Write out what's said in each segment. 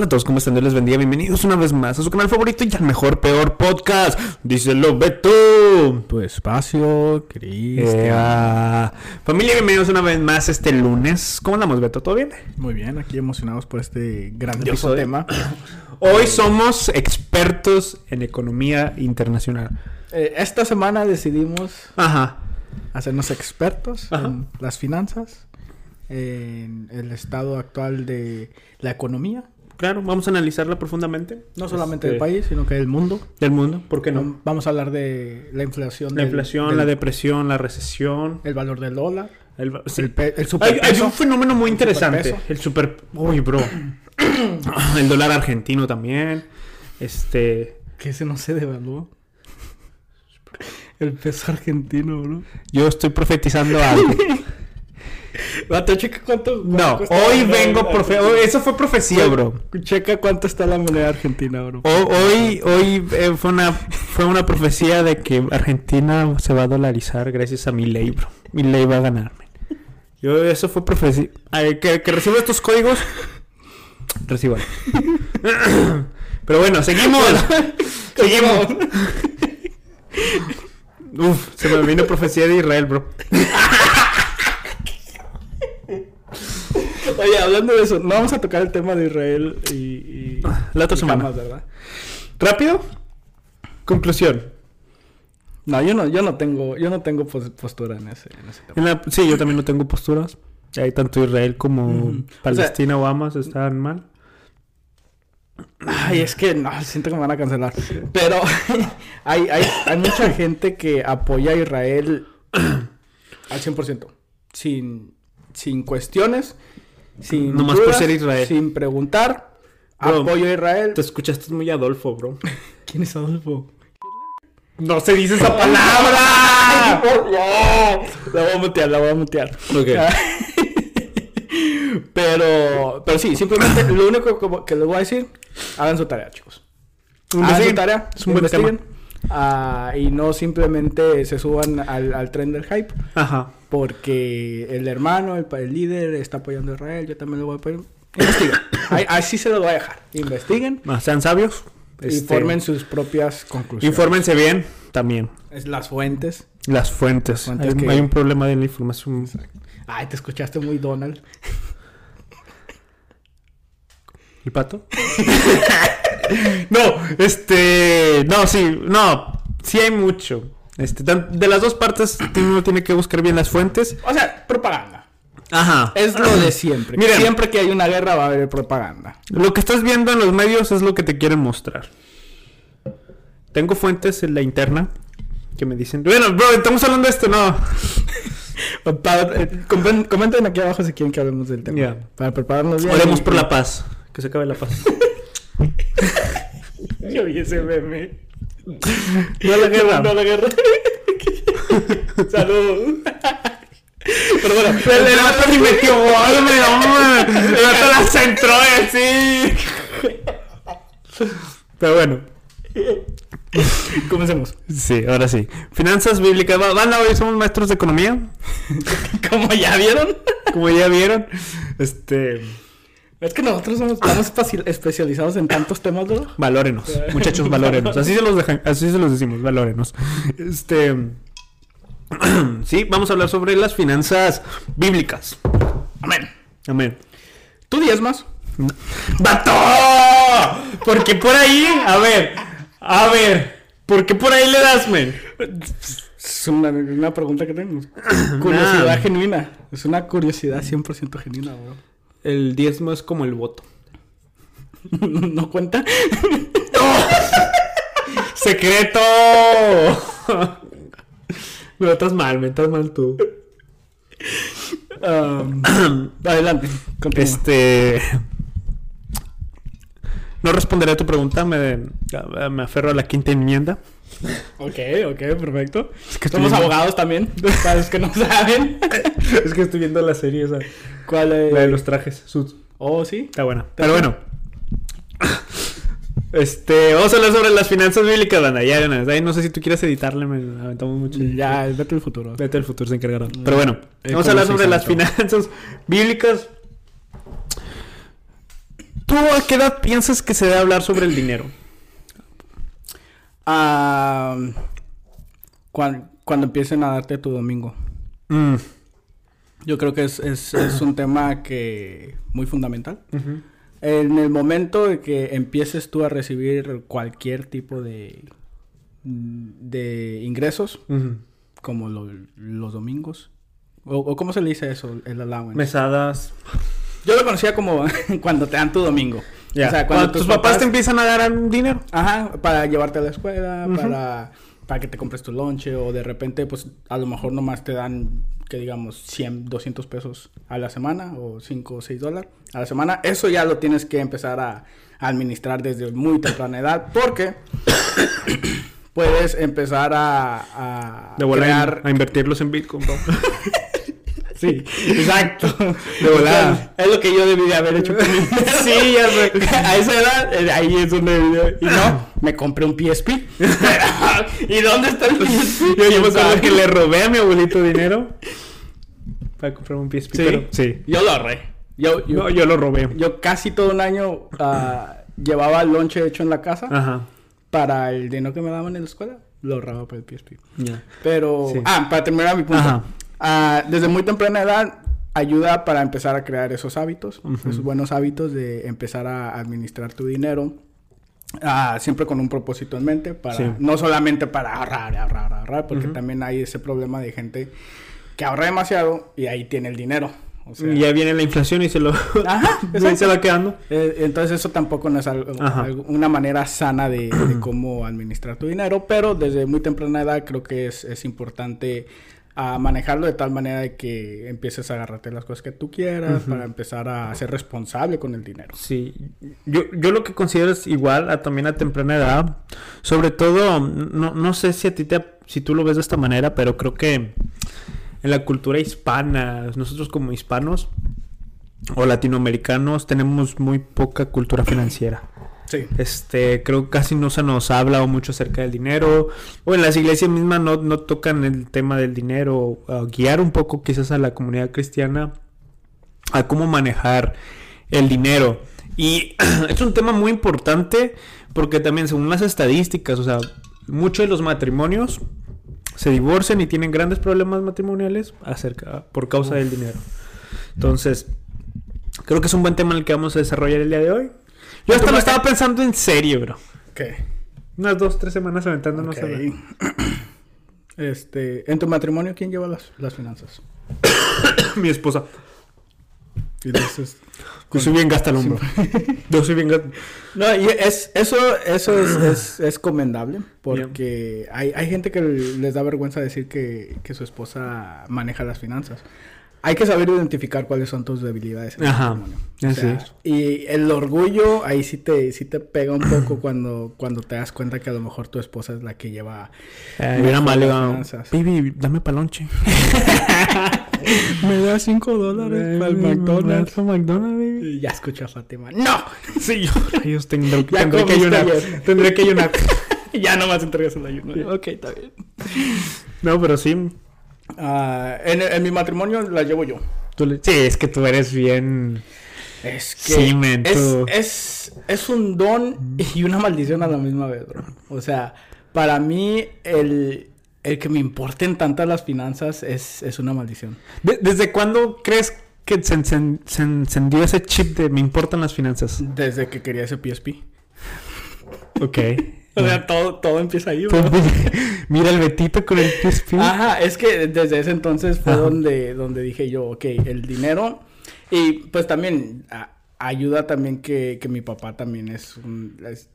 Hola a todos, ¿cómo están? Dios les bendiga. Bienvenidos una vez más a su canal favorito y al mejor, peor podcast. Díselo, Beto. Tu espacio, Cristian. Familia, bienvenidos una vez más este lunes. ¿Cómo andamos, Beto? ¿Todo bien? Muy bien, aquí emocionados por este grandioso tema. Hoy somos expertos en economía internacional. Eh, esta semana decidimos Ajá. hacernos expertos Ajá. en las finanzas, en el estado actual de la economía, Claro, vamos a analizarla profundamente. no solamente Este, del país, sino que del mundo. Del mundo, ¿por qué no? Vamos a hablar de la inflación, La del- inflación, del- la depresión, la recesión. el valor del dólar, El, sí. el, pe- el Hay, superpeso. hay un fenómeno muy interesante. El super. Uy, bro. el dólar argentino también. Este. que ese no se devaluó. El peso argentino, bro. Yo estoy profetizando algo. Vato, checa cuánto. No, hoy vengo. Profe eso fue profecía, bro. Checa cuánto está la moneda argentina, bro. O- hoy hoy eh, fue, una, fue una profecía de que Argentina se va a dolarizar gracias a mi ley, bro. Mi ley va a ganarme. Yo, eso fue profecía. Ay, que, que reciba estos códigos. Reciban. Pero bueno, seguimos. seguimos. Uf, se me vino profecía de Israel, bro. Oye, hablando de eso, no vamos a tocar el tema de Israel y. y La otra y semana. Hamas, ¿verdad? ¿Rápido? Conclusión. No, yo no, yo no tengo, yo no tengo pos- postura en ese, en ese tema. En la- sí, yo también no tengo posturas. Hay tanto Israel como. Palestina o Hamas están mal. Ay, es que no, siento que me van a cancelar. Pero hay, hay, hay mucha gente que apoya a Israel al 100%. Sin, sin cuestiones, sin. Nomás por dudas, ser Israel. Sin preguntar. Bro, apoyo a Israel. Te escuchaste muy Adolfo, bro. ¿Quién es Adolfo? No se dice esa palabra. No, la voy a mutear, la voy a mutear. pero, pero sí, simplemente lo único que, les voy a decir, hagan su tarea, chicos. Hagan su tarea, Es un buen investiguen, ah, y no simplemente se suban al, al tren del hype, Ajá. Porque el hermano, el, líder está apoyando a Israel, yo también lo voy a apoyar. Investiguen. Así se los voy a dejar. Investiguen Ah, Sean sabios. y Este, formen sus propias conclusiones. Infórmense bien también. Es las fuentes. Las fuentes. Fuentes hay, que- hay un problema de la información. Ay, te escuchaste muy Donald. ¿El pato? no, este. No, sí, no. Sí hay mucho. Este, de las dos partes uno tiene que buscar bien las fuentes. O sea, propaganda. Ajá. Es lo de siempre. Miren. Siempre que hay una guerra va a haber propaganda. Lo que estás viendo en los medios es lo que te quieren mostrar. Tengo fuentes en la interna que me dicen, bueno, bro, estamos hablando de esto, no. Eh, comen- comenten aquí abajo si quieren que hablemos del tema. Ya. Para prepararnos bien. Oremos y- por la paz, que se acabe la paz. Yo vi ese meme. No a la guerra. No a la guerra. Salud. Pero bueno, El el vato ni metió me hombre. El la centró así. Pero bueno. comencemos. Sí, ahora sí. Finanzas bíblicas. Va- Van hoy somos maestros de economía. Como ya vieron. Como ya vieron. Este. Es que nosotros somos, estamos especializados en tantos temas, ¿no? Valórenos, muchachos, valórenos. Así se los dejan, así se los decimos, valórenos. Este Sí, vamos a hablar sobre las finanzas bíblicas. Amén. Amén. ¿Tú diezmas? ¡Vato! Porque por ahí, a ver, a ver, ¿por qué por ahí le das, men? Es una, una pregunta que tenemos. Curiosidad Nah. genuina. Es una curiosidad 100% genuina, bro. El diezmo es como el voto. ¿No cuenta? ¡Secreto! Me estás mal, me estás mal tú. Um, adelante, continúa. Este. No responderé a tu pregunta, me, me aferro a la quinta enmienda. Ok, ok, perfecto. que estoy Somos viendo- abogados también, para los que no saben. Es que estoy viendo la serie esa, ¿Cuál es? la de los trajes. Suits. Oh, sí. Está buena. Pero bueno. Este, vamos a hablar sobre las finanzas bíblicas, banda. Ya. Ahí no sé si tú quieres editarle, me aventamos mucho. Ya, vete al futuro. Vete al futuro, se encargará. Pero bueno, Eh, vamos a hablar sobre las finanzas bíblicas. ¿Tú a qué edad piensas que se debe hablar sobre el dinero? Ah, cuan- cuando empiecen a darte tu domingo. Mm. Yo creo que es, es- es un tema que muy fundamental. En el momento de que empieces tú a recibir cualquier tipo de, de ingresos, como lo- los domingos, o, o cómo se le dice eso, el allowance. Mesadas. Yo lo conocía como cuando te dan tu domingo. Ya. O sea, cuando, tus papás, te empiezan a dar dinero. Ajá, para llevarte a la escuela, para, para que te compres tu lonche o de repente, pues a lo mejor nomás te dan, que digamos, 100, 200 pesos a la semana o 5 o 6 dólares a la semana. Eso ya lo tienes que empezar a, a administrar desde muy temprana edad porque puedes empezar a, a De volada crear... a invertirlos en Bitcoin. Sí, exacto. De volada. Es lo que yo debí de haber hecho con mi. Sí, ya sé. A esa edad, eh, ahí es donde Y no, me compré un PSP. ¿Y dónde está el PSP? Yo, yo me acuerdo que le robé a mi abuelito dinero para comprar un PSP. Sí. pero- sí. Yo lo ahorré. Yo, yo, No, yo lo robé. yo casi todo un año ah, llevaba el lonche hecho en la casa Ajá. para el dinero que me daban en la escuela. Lo ahorraba para el PSP. Ya. Pero, Sí. ah, para terminar mi punto. Ajá. Ah, desde muy temprana edad ayuda para empezar a crear esos hábitos, Ujú. esos buenos hábitos de empezar a administrar tu dinero. ah, siempre con un propósito en mente, para, Sí. no solamente para ahorrar, ahorrar, ahorrar, porque Ujú. también hay ese problema de gente que ahorra demasiado y ahí tiene el dinero. O sea, Y ya viene la inflación y se lo... Ajá, se va quedando. eh, entonces eso tampoco no es algo- algo- una manera sana de, de cómo administrar tu dinero, pero desde muy temprana edad creo que es, es importante ah, manejarlo de tal manera de que empieces a agarrarte las cosas que tú quieras para empezar a ser responsable con el dinero. Sí, yo, yo lo que considero es igual a, también a temprana edad. Sobre todo, no, no sé si a ti te, si tú lo ves de esta manera, pero creo que en la cultura hispana, nosotros como hispanos o latinoamericanos tenemos muy poca cultura financiera. Sí. Este, creo que casi no se nos habla o mucho acerca del dinero. O en las iglesias mismas no, no tocan el tema del dinero. o guiar un poco quizás a la comunidad cristiana a cómo manejar el dinero. Y es un tema muy importante porque también según las estadísticas, o sea, muchos de los matrimonios se divorcian y tienen grandes problemas matrimoniales acerca, por causa del dinero. Entonces, creo que es un buen tema en el que vamos a desarrollar el día de hoy. Yo hasta lo estaba pensando en serio, bro. ¿Qué? Unas dos, tres semanas aventándonos a Ok. ver. Este, en tu matrimonio, ¿quién lleva las, las finanzas? Mi esposa. Y dices, Yo soy bien gasta el hombro. Yo soy bien gasta. No, y es, eso, eso es, es, es commendable porque hay, hay gente que les da vergüenza decir que, que su esposa maneja las finanzas. Hay que saber identificar cuáles son tus debilidades en el Ajá. O sea, es. Y el orgullo ahí sí te, sí te pega un poco cuando, cuando te das cuenta que a lo mejor tu esposa es la que lleva... Eh, mal. Baby, dame palonche. Me da 5 dólares para el McDonald's. McDonald's, baby. Y ya escucho a Fátima. ¡No! Sí, yo. Ellos tendré, Ya tendré que ayunar. ayer. Tendré que ayunar. ya nomás entregas el ayuno. Ok, está bien. No, pero sí. Ah, en, en mi matrimonio la llevo yo. Sí, es que tú eres bien. Es que Sí, es, tú- es, es un don y una maldición a la misma vez, bro. O sea, para mí el, el que me importen tantas las finanzas es, es una maldición. De- ¿Desde cuándo crees que se encendió ese chip de me importan las finanzas? Desde que quería ese PSP. Ok. O sea, todo, todo empieza ahí, bro. Mira el Betito con el PSP. Ajá, es que desde ese entonces fue Ajá. donde, donde dije yo, ok, el dinero y pues también a- ayuda también que, que mi papá también es un es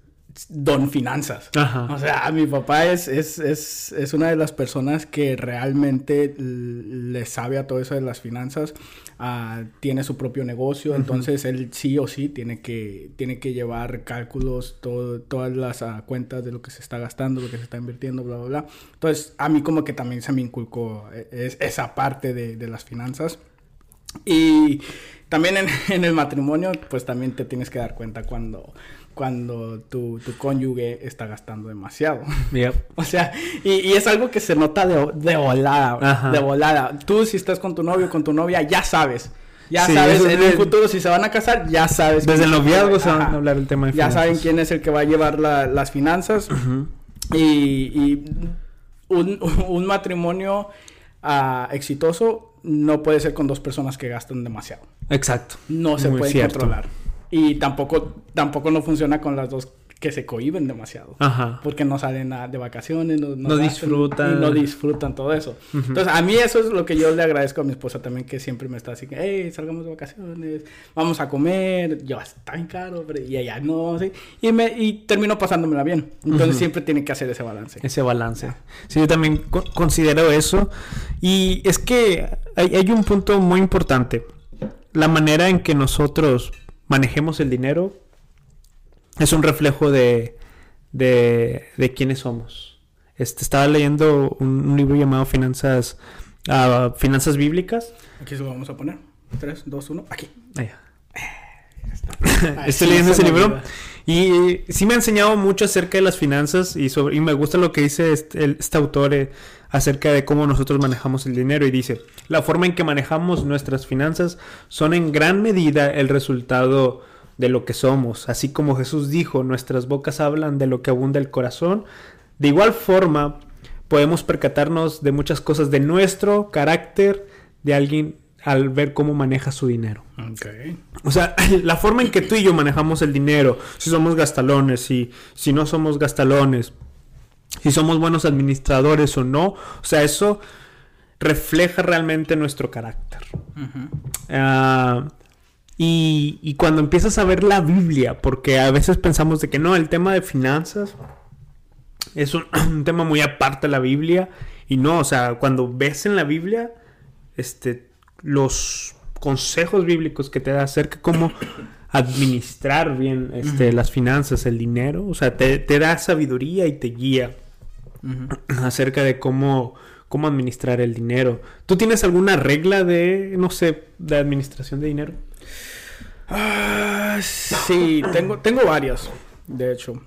don finanzas. Ajá. O sea, mi papá es, es, es, es una de las personas que realmente le sabe a todo eso de las finanzas. Ah, tiene su propio negocio, entonces él sí o sí tiene que, tiene que llevar cálculos, todo, todas las ah, cuentas de lo que se está gastando, lo que se está invirtiendo, bla, bla, bla. Entonces, a mí como que también se me inculcó eh, es- esa parte de, de las finanzas. Y también en, en el matrimonio, pues también te tienes que dar cuenta cuando, cuando tu, tu cónyuge está gastando demasiado. Yep. O sea, y, y es algo que se nota de, de volada, Ajá. de volada. Tú si estás con tu novio, con tu novia, ya sabes. Ya Sí, sabes, en un futuro si se van a casar, ya sabes. Desde el noviazgo se van a hablar el tema de Ya finanzas. saben quién es el que va a llevar la- las finanzas. Y, y un, un matrimonio ah, exitoso no puede ser con dos personas que gastan demasiado. Exacto. No se Muy puede cierto. controlar. Y tampoco, tampoco no funciona con las dos que se cohiben demasiado. Ajá. Porque no salen a- de vacaciones, no, No gastan disfrutan. Y no disfrutan todo eso. Entonces, a mí eso es lo que yo le agradezco a mi esposa también, que siempre me está así, hey, salgamos de vacaciones, vamos a comer. Yo, está bien caro, pero- y ella no, sí. Y, me, y termino pasándomela bien. Entonces, Ujú. siempre tiene que hacer ese balance. Ese balance. Sí, yo también co- considero eso. Y es que hay, hay un punto muy importante. La manera en que nosotros manejemos el dinero es un reflejo de, de, de quiénes somos. Este, estaba leyendo un, un libro llamado Finanzas, ah, Finanzas Bíblicas. Aquí se lo vamos a poner. 3, 2, 1, aquí. Allá. Estoy sí, leyendo se ese libro y sí me ha enseñado mucho acerca de las finanzas y sobre y me gusta lo que dice este, el- este autor eh, acerca de cómo nosotros manejamos el dinero y dice la forma en que manejamos nuestras finanzas son en gran medida el resultado de lo que somos. Así como Jesús dijo nuestras bocas hablan de lo que abunda el corazón de igual forma podemos percatarnos de muchas cosas de nuestro carácter de alguien al ver cómo maneja su dinero. O sea, la forma en que tú y yo manejamos el dinero, si somos gastalones, si, si no somos gastalones, si somos buenos administradores o no, o sea, eso refleja realmente nuestro carácter. Ah, y, y cuando empiezas a ver la Biblia, porque a veces pensamos de que no, el tema de finanzas es un, un tema muy aparte de la Biblia, y no, o sea, cuando ves en la Biblia, este, los consejos bíblicos que te da acerca de cómo administrar bien este, las finanzas, el dinero, o sea, te, te da sabiduría y te guía acerca de cómo, cómo administrar el dinero. ¿Tú tienes alguna regla de, no sé, de administración de dinero? Ah, sí, tengo, tengo varios, de hecho.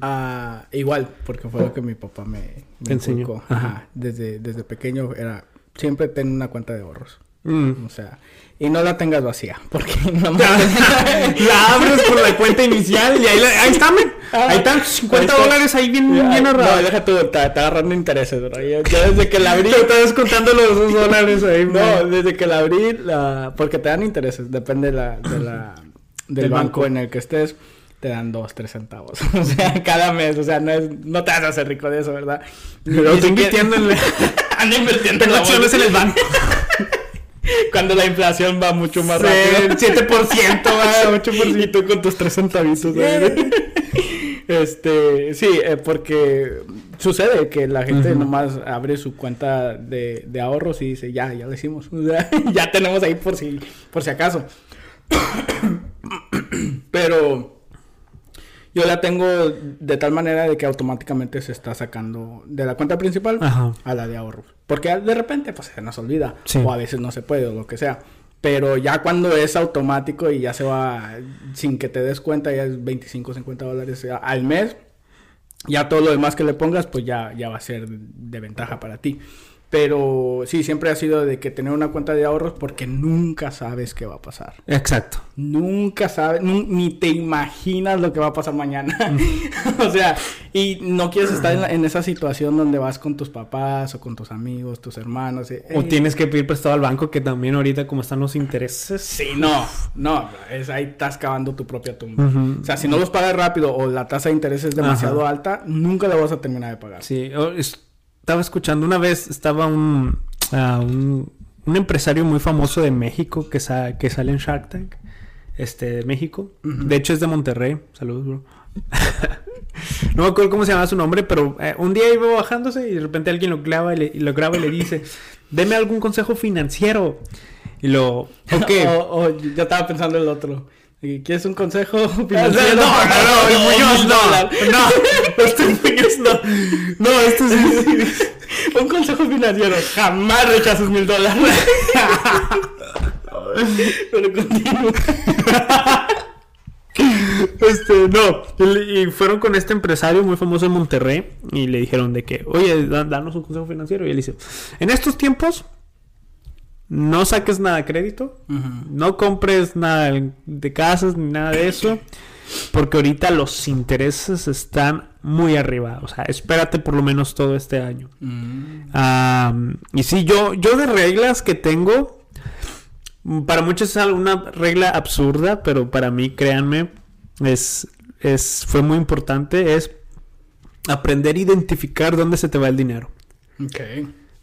Ah, igual, porque fue lo que mi papá me, me enseñó. Ajá. Desde, desde pequeño era siempre ten una cuenta de ahorros. Mm. O sea, y no la tengas vacía, porque no la abres por la cuenta inicial y ahí, la- ahí está, men. Ahí están 50 Ahí está. dólares ahí bien, Ya, bien no, ahorrados. deja tú, te, te agarrando intereses, bro. Yo, yo desde que la abrí... Te estás contando los dos dólares ahí, No, man. desde que la abrí, la... porque te dan intereses, depende de la, de la- del, Del banco, banco. en el que estés, te dan dos, tres centavos. o sea, cada mes, o sea, no, es, no te vas a hacer rico de eso, ¿verdad? Pero estoy invirtiendo en... Ando invirtiendo Tengo la en el banco. Cuando la inflación va mucho más rápido. 7%, va, 8%. Y tú con tus tres centavitos. ¿verdad? este, sí, eh, porque sucede que la gente Ujú. nomás abre su cuenta de, de ahorros y dice, ya, ya lo hicimos. O sea, ya tenemos ahí por si, por si acaso. Pero yo la tengo de tal manera de que automáticamente se está sacando de la cuenta principal Ajá. a la de ahorros. Porque de repente pues se nos olvida. Sí. O a veces no se puede o lo que sea. Pero ya cuando es automático y ya se va sin que te des cuenta, ya es 25, 50 dólares al mes. Ya todo lo demás que le pongas, pues ya, ya va a ser de ventaja para ti. Pero sí, siempre ha sido de que tener una cuenta de ahorros porque nunca sabes qué va a pasar. Exacto. Nunca sabes, ni te imaginas lo que va a pasar mañana. o sea, y no quieres estar en, la- en esa situación donde vas con tus papás o con tus amigos, tus hermanos. eh, O eh, tienes que pedir prestado al banco, que también ahorita como están los intereses. Sí, no, no, es ahí estás cavando tu propia tumba. O sea, si no los pagas rápido o la tasa de interés es demasiado Ajá. alta, nunca la vas a terminar de pagar. Sí, es- estaba escuchando una vez, estaba un, ah, un, un empresario muy famoso de México que, sa- que sale en Shark Tank, este, de México. De hecho es de Monterrey. Saludos, bro. no me acuerdo cómo se llama su nombre, pero eh, un día iba bajándose y de repente alguien lo graba y, le, y lo graba y le dice, deme algún consejo financiero. Y lo, ok. o, o yo estaba pensando el otro. ¿Y ¿Quieres un consejo No, financiero? no, no, el Muñoz Mil no. No, este Muñoz no. No, esto sí. un consejo financiero. Jamás rechaces mil dólares. Pero continúa. Este, no. Y, fueron con este empresario muy famoso en Monterrey y le dijeron de que, oye, da- danos un consejo financiero. Y él dice, en estos tiempos, no saques nada de crédito, no compres nada de casas ni nada de eso, porque ahorita los intereses están muy arriba. O sea, espérate por lo menos todo este año. Mm. y sí, yo, yo de reglas que tengo, para muchos es una regla absurda, pero para mí, créanme, es, es, fue muy importante, es aprender a identificar dónde se te va el dinero. Ok.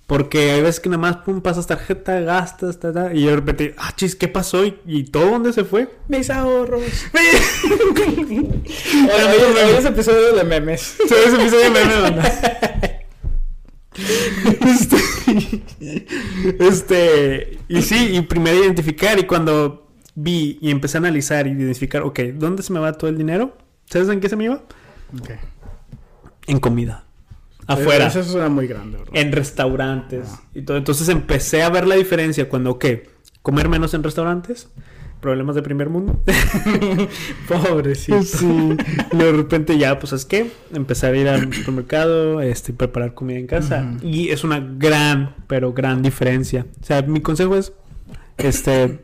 Porque hay veces que nada más pum, pasas tarjeta, gastas, ta, ta, y de repente, ah, chis, ¿qué pasó? ¿Y, todo dónde se fue? Mis ahorros. Hoy es episodio de memes. Sí, es episodio de memes, este, este, y sí, y primero identificar, y cuando vi y empecé a analizar y identificar, ok, ¿dónde se me va todo el dinero? ¿Sabes en qué se me iba? Ok. En comida afuera. Eso suena muy grande, En restaurantes ah. y todo. Entonces empecé a ver la diferencia cuando, ¿qué? Comer menos en restaurantes. Problemas de primer mundo. Pobrecito. Sí. Y de repente ya, pues es que empecé a ir al supermercado, este, preparar comida en casa. Y es una gran, pero gran diferencia. O sea, mi consejo es, este,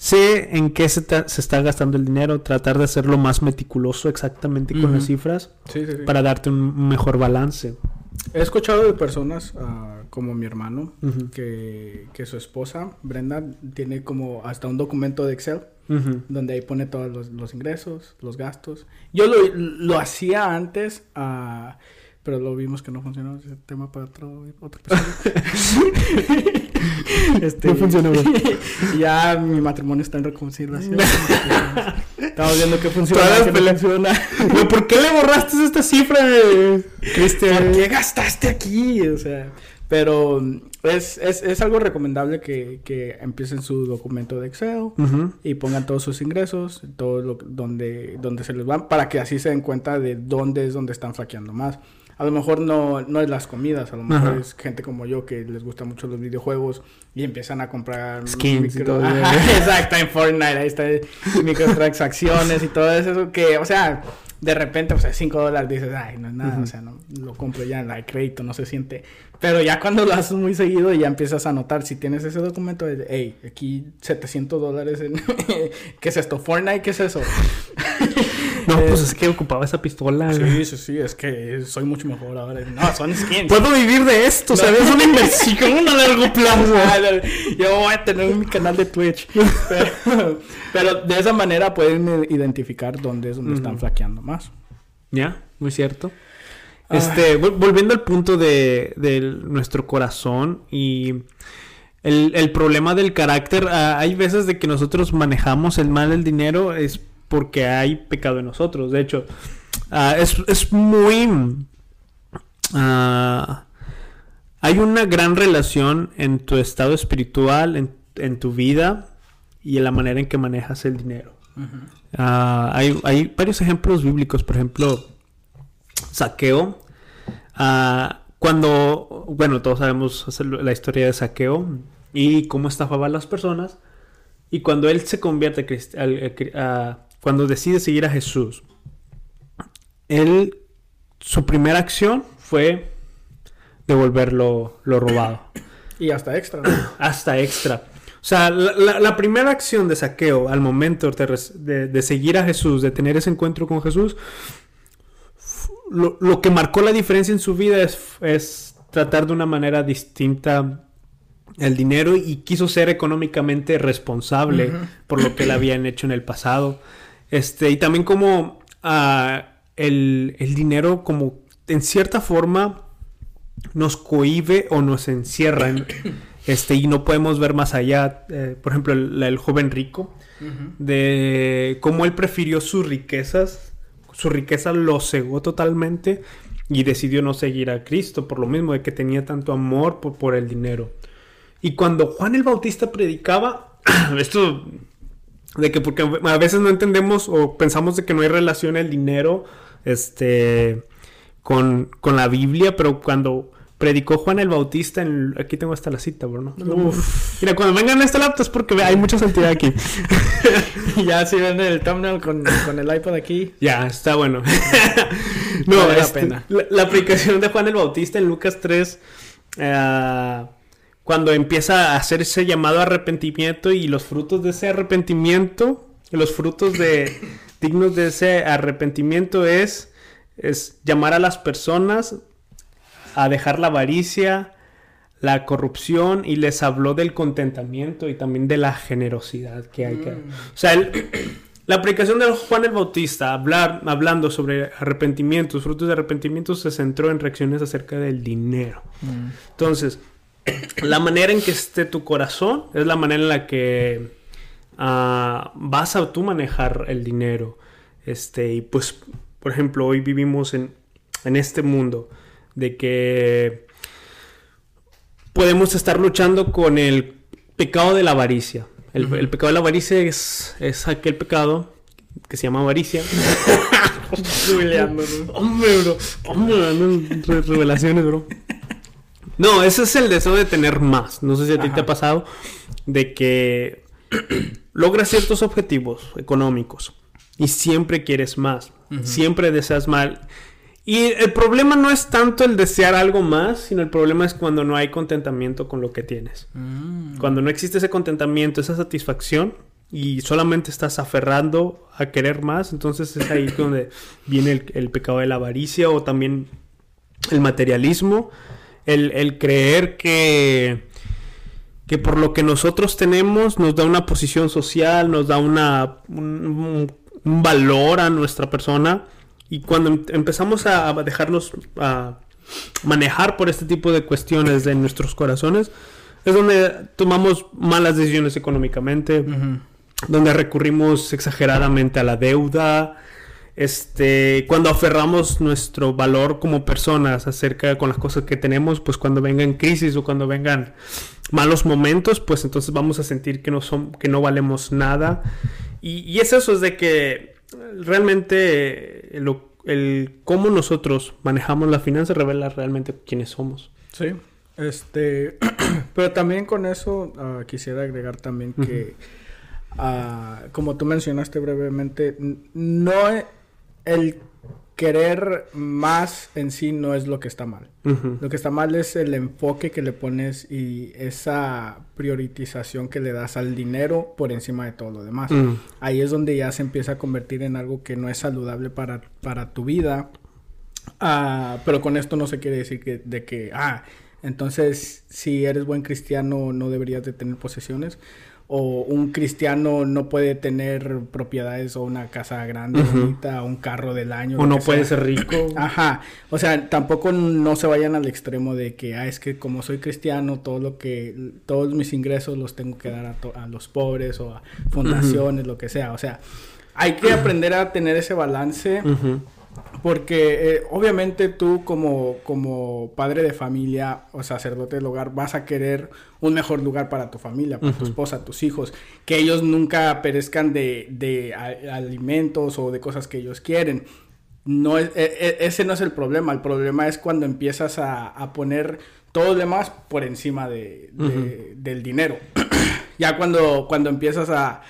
sé en qué se, está gastando el dinero, tratar de hacerlo más meticuloso exactamente con las cifras para darte un mejor balance. He escuchado de personas ah, como mi hermano que, su esposa, Brenda, tiene como hasta un documento de Excel donde ahí pone todos los, ingresos, los gastos. Yo lo, lo hacía antes. a... Pero lo vimos que no funcionó ese tema para otro, otro este, no funcionó. ya mi matrimonio está en reconciliación. Estamos viendo que funciona. funciona. ¿Por qué le borraste esta cifra, Cristian? ¿Por qué gastaste aquí? O sea, pero es, es, es algo recomendable que, que, empiecen su documento de Excel y pongan todos sus ingresos, todo lo donde, donde se les van, para que así se den cuenta de dónde es donde están flaqueando más a lo mejor no, no es las comidas, a lo mejor es gente como yo que les gusta mucho los videojuegos y empiezan a comprar skins y todo. exacto, en Fortnite, ahí está microtransacciones y todo eso, que, o sea, de repente, o sea, 5 dólares dices, ay, no es nada, o sea, no, lo compro ya en la de crédito, no se siente. Pero ya cuando lo haces muy seguido, ya empiezas a notar, si tienes ese documento de, hey, aquí 700 dólares en... ¿Qué es esto? ¿Fortnite? ¿Qué es eso? No, pues es que ocupaba esa pistola. Sí, sí, sí, es que soy mucho mejor ahora. No, son skins. Puedo vivir de esto, no. ¿sabes? Es una inversión a largo plazo. Yo voy a tener mi canal de Twitch. Pero, de esa manera pueden identificar dónde es donde están flaqueando más. Ya, muy cierto. Este, volviendo al punto de, de nuestro corazón y el, el, problema del carácter, ah, hay veces de que nosotros manejamos el mal el dinero, es porque hay pecado en nosotros. De hecho, ah, es, muy... Ah, hay una gran relación en tu estado espiritual, en, tu vida y en la manera en que manejas el dinero. Ah, hay, varios ejemplos bíblicos, por ejemplo, saqueo. cuando, bueno, todos sabemos la historia de saqueo y cómo estafaba a las personas. Y cuando él se convierte a, cuando decide seguir a Jesús, él, su primera acción fue devolver lo, robado. Y hasta extra. hasta extra. O sea, la, primera acción de saqueo al momento de, seguir a Jesús, de tener ese encuentro con Jesús, lo, que marcó la diferencia en su vida es, tratar de una manera distinta el dinero y quiso ser económicamente responsable por lo que le habían hecho en el pasado. Este, y también como uh, el, el, dinero como en cierta forma nos cohibe o nos encierra este, y no podemos ver más allá. Eh, por ejemplo, el, joven rico, de cómo él prefirió sus riquezas, su riqueza lo cegó totalmente y decidió no seguir a Cristo por lo mismo de que tenía tanto amor por, por el dinero. Y cuando Juan el Bautista predicaba, esto de que porque a veces no entendemos o pensamos de que no hay relación el dinero este con, la Biblia, pero cuando predicó Juan el Bautista en, aquí tengo hasta la cita, bro, Mira, cuando vengan a esta laptop es porque hay mucha santidad aquí. ya si ven el thumbnail con, el iPad aquí. Ya, está bueno. no, vale la, este, pena. La, aplicación de Juan el Bautista en Lucas 3 eh, cuando empieza a hacer ese llamado a arrepentimiento y los frutos de ese arrepentimiento, los frutos de dignos de ese arrepentimiento es, es llamar a las personas a dejar la avaricia, la corrupción y les habló del contentamiento y también de la generosidad que hay que... Mm. O sea, el- la aplicación de Juan el Bautista, hablar, hablando sobre arrepentimientos, frutos de arrepentimiento, se centró en reacciones acerca del dinero. Entonces, la manera en que esté tu corazón es la manera en la que ah, vas a tú manejar el dinero. Este, y pues, por ejemplo, hoy vivimos en, en este mundo de que podemos estar luchando con el pecado de la avaricia. El, pecado de la avaricia es, es aquel pecado que se llama avaricia. Hombre, bro. Hombre, revelaciones, bro. No, ese es el deseo de tener más. No sé si a ti Ajá. te ha pasado de que logras ciertos objetivos económicos y siempre quieres más. Siempre deseas mal. Y el problema no es tanto el desear algo más, sino el problema es cuando no hay contentamiento con lo que tienes. Mm. Cuando no existe ese contentamiento, esa satisfacción y solamente estás aferrando a querer más, entonces es ahí donde viene el, el pecado de la avaricia o también el materialismo, el, el creer que, que por lo que nosotros tenemos nos da una posición social, nos da una, un, valor a nuestra persona. Y cuando em- empezamos a, a dejarnos a manejar por este tipo de cuestiones de nuestros corazones, es donde tomamos malas decisiones económicamente, donde recurrimos exageradamente a la deuda, este, cuando aferramos nuestro valor como personas acerca con las cosas que tenemos, pues cuando vengan crisis o cuando vengan malos momentos, pues entonces vamos a sentir que no son, que no valemos nada. Y, y es eso, es de que realmente lo- el cómo nosotros manejamos la finanza revela realmente quiénes somos. Sí, este, pero también con eso ah, quisiera agregar también que, ah, como tú mencionaste brevemente, no e- el querer más en sí no es lo que está mal. Lo que está mal es el enfoque que le pones y esa prioritización que le das al dinero por encima de todo lo demás. Mm. Ahí es donde ya se empieza a convertir en algo que no es saludable para, para tu vida. Ah, pero con esto no se quiere decir que, de que, ah, entonces si eres buen cristiano no deberías de tener posesiones. O un cristiano no puede tener propiedades o una casa grande, bonita, un carro del año. O no puede sea. ser rico. Ajá, o sea, tampoco no se vayan al extremo de que, ah, es que como soy cristiano, todo lo que, todos mis ingresos los tengo que dar a, to- a los pobres o a fundaciones, lo que sea, o sea, hay que aprender a tener ese balance Ujú. Porque eh, obviamente tú como, como padre de familia o sacerdote del hogar vas a querer un mejor lugar para tu familia, para tu esposa, tus hijos, que ellos nunca perezcan de, de a- alimentos o de cosas que ellos quieren. No es, e- e- ese no es el problema, el problema es cuando empiezas a, a poner todo lo demás por encima de, de- del dinero. ya cuando, cuando empiezas a,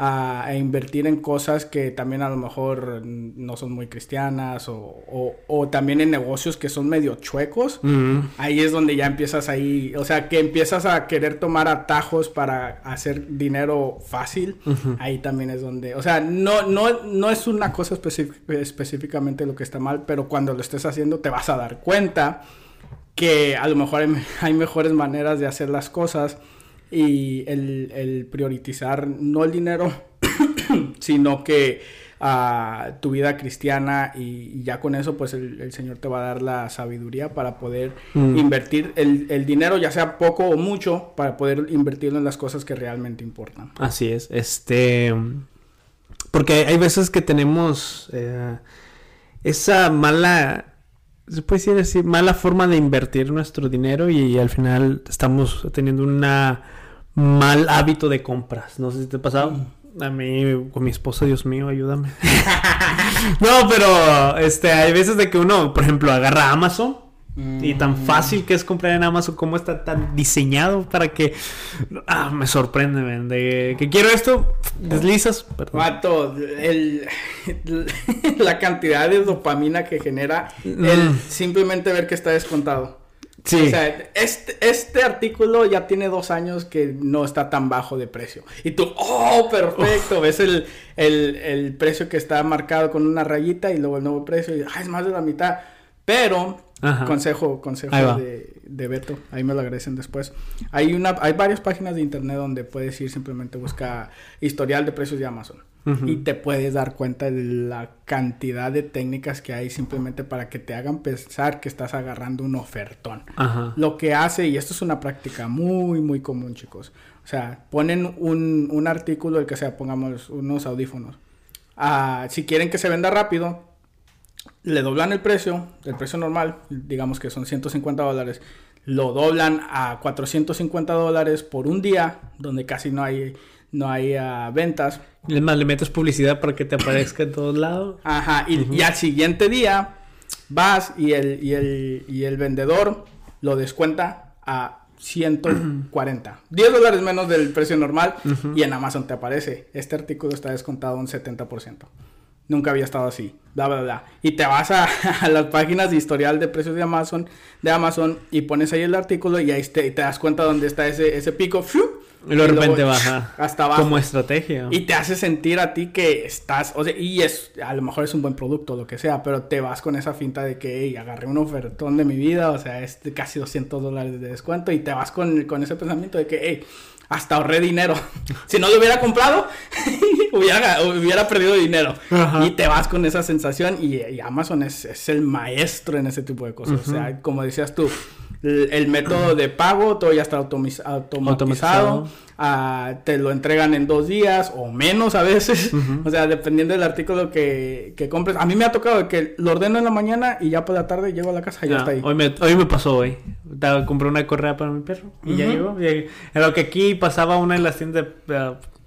a- a invertir en cosas que también a lo mejor no son muy cristianas o, o- o también en negocios que son medio chuecos, Mm. ahí es donde ya empiezas ahí, o sea, que empiezas a querer tomar atajos para hacer dinero fácil, ahí también es donde, o sea, no, no, no es una cosa específic- específicamente lo que está mal, pero cuando lo estés haciendo te vas a dar cuenta que a lo mejor hay, hay mejores maneras de hacer las cosas y el, el priorizar no el dinero, sino que ah, tu vida cristiana y, y ya con eso pues el, el Señor te va a dar la sabiduría para poder Mm. invertir el, el dinero, ya sea poco o mucho, para poder invertirlo en las cosas que realmente importan. Así es, este... Porque hay veces que tenemos eh, esa mala... Se puede decir así, mala forma de invertir nuestro dinero y, al final estamos teniendo un mal hábito de compras. No sé si te ha pasado. A mí, con mi esposa, Dios mío, ayúdame. no, pero este, hay veces de que uno, por ejemplo, agarra Amazon y tan fácil que es comprar en Amazon, como está tan diseñado para que... Ah, me sorprende, man, de que quiero esto, deslizas, perdón. El, la cantidad de dopamina que genera el Mm. simplemente ver que está descontado. Sí. O sea, este, este artículo ya tiene dos años que no está tan bajo de precio. Y tú, oh, perfecto. Ves el, el, el, precio que está marcado con una rayita y luego el nuevo precio. Y, ah, es más de la mitad. Pero, consejo, consejo de, de, Beto, ahí me lo agradecen después. Hay, una, hay varias páginas de internet donde puedes ir simplemente busca historial de precios de Amazon y te puedes dar cuenta de la cantidad de técnicas que hay simplemente para que te hagan pensar que estás agarrando un ofertón. Lo que hace, y esto es una práctica muy, muy común, chicos. O sea, ponen un, un artículo, el que sea, pongamos unos audífonos. Ah, si quieren que se venda rápido, le doblan el precio, el precio normal, digamos que son 150 dólares, lo doblan a 450 dólares por un día, donde casi no hay no hay uh, ventas. Es más, le metes publicidad para que te aparezca en todos lados. Ajá, y, al siguiente día vas y el, y el, y el vendedor lo descuenta a 140. 10 dólares menos del precio normal y en Amazon te aparece. Este artículo está descontado un 70%. Nunca había estado así. Bla, bla, bla. Y te vas a, las páginas de historial de precios de Amazon, de Amazon y pones ahí el artículo y ahí te, te das cuenta dónde está ese, ese pico. Y de repente baja. Hasta abajo. Como estrategia. Y te hace sentir a ti que estás, o sea, y es, a lo mejor es un buen producto, lo que sea, pero te vas con esa finta de que, hey, agarré un ofertón de mi vida, o sea, es de casi 200 dólares de descuento, y te vas con, con ese pensamiento de que, hey, hasta ahorré dinero. si no lo hubiera comprado, hubiera, hubiera, perdido dinero. Y te vas con esa sensación, y, Amazon es, es, el maestro en ese tipo de cosas. O sea, como decías tú, el, método de pago, todo ya está automatizado. Ah, te lo entregan en dos días o menos a veces. O sea, dependiendo del artículo que, que, compres. A mí me ha tocado que lo ordeno en la mañana y ya por la tarde llego a la casa y ya, está ahí. Hoy me, hoy me pasó hoy. Compré una correa para mi perro y ya llegó. En lo que aquí pasaba una de las tiendas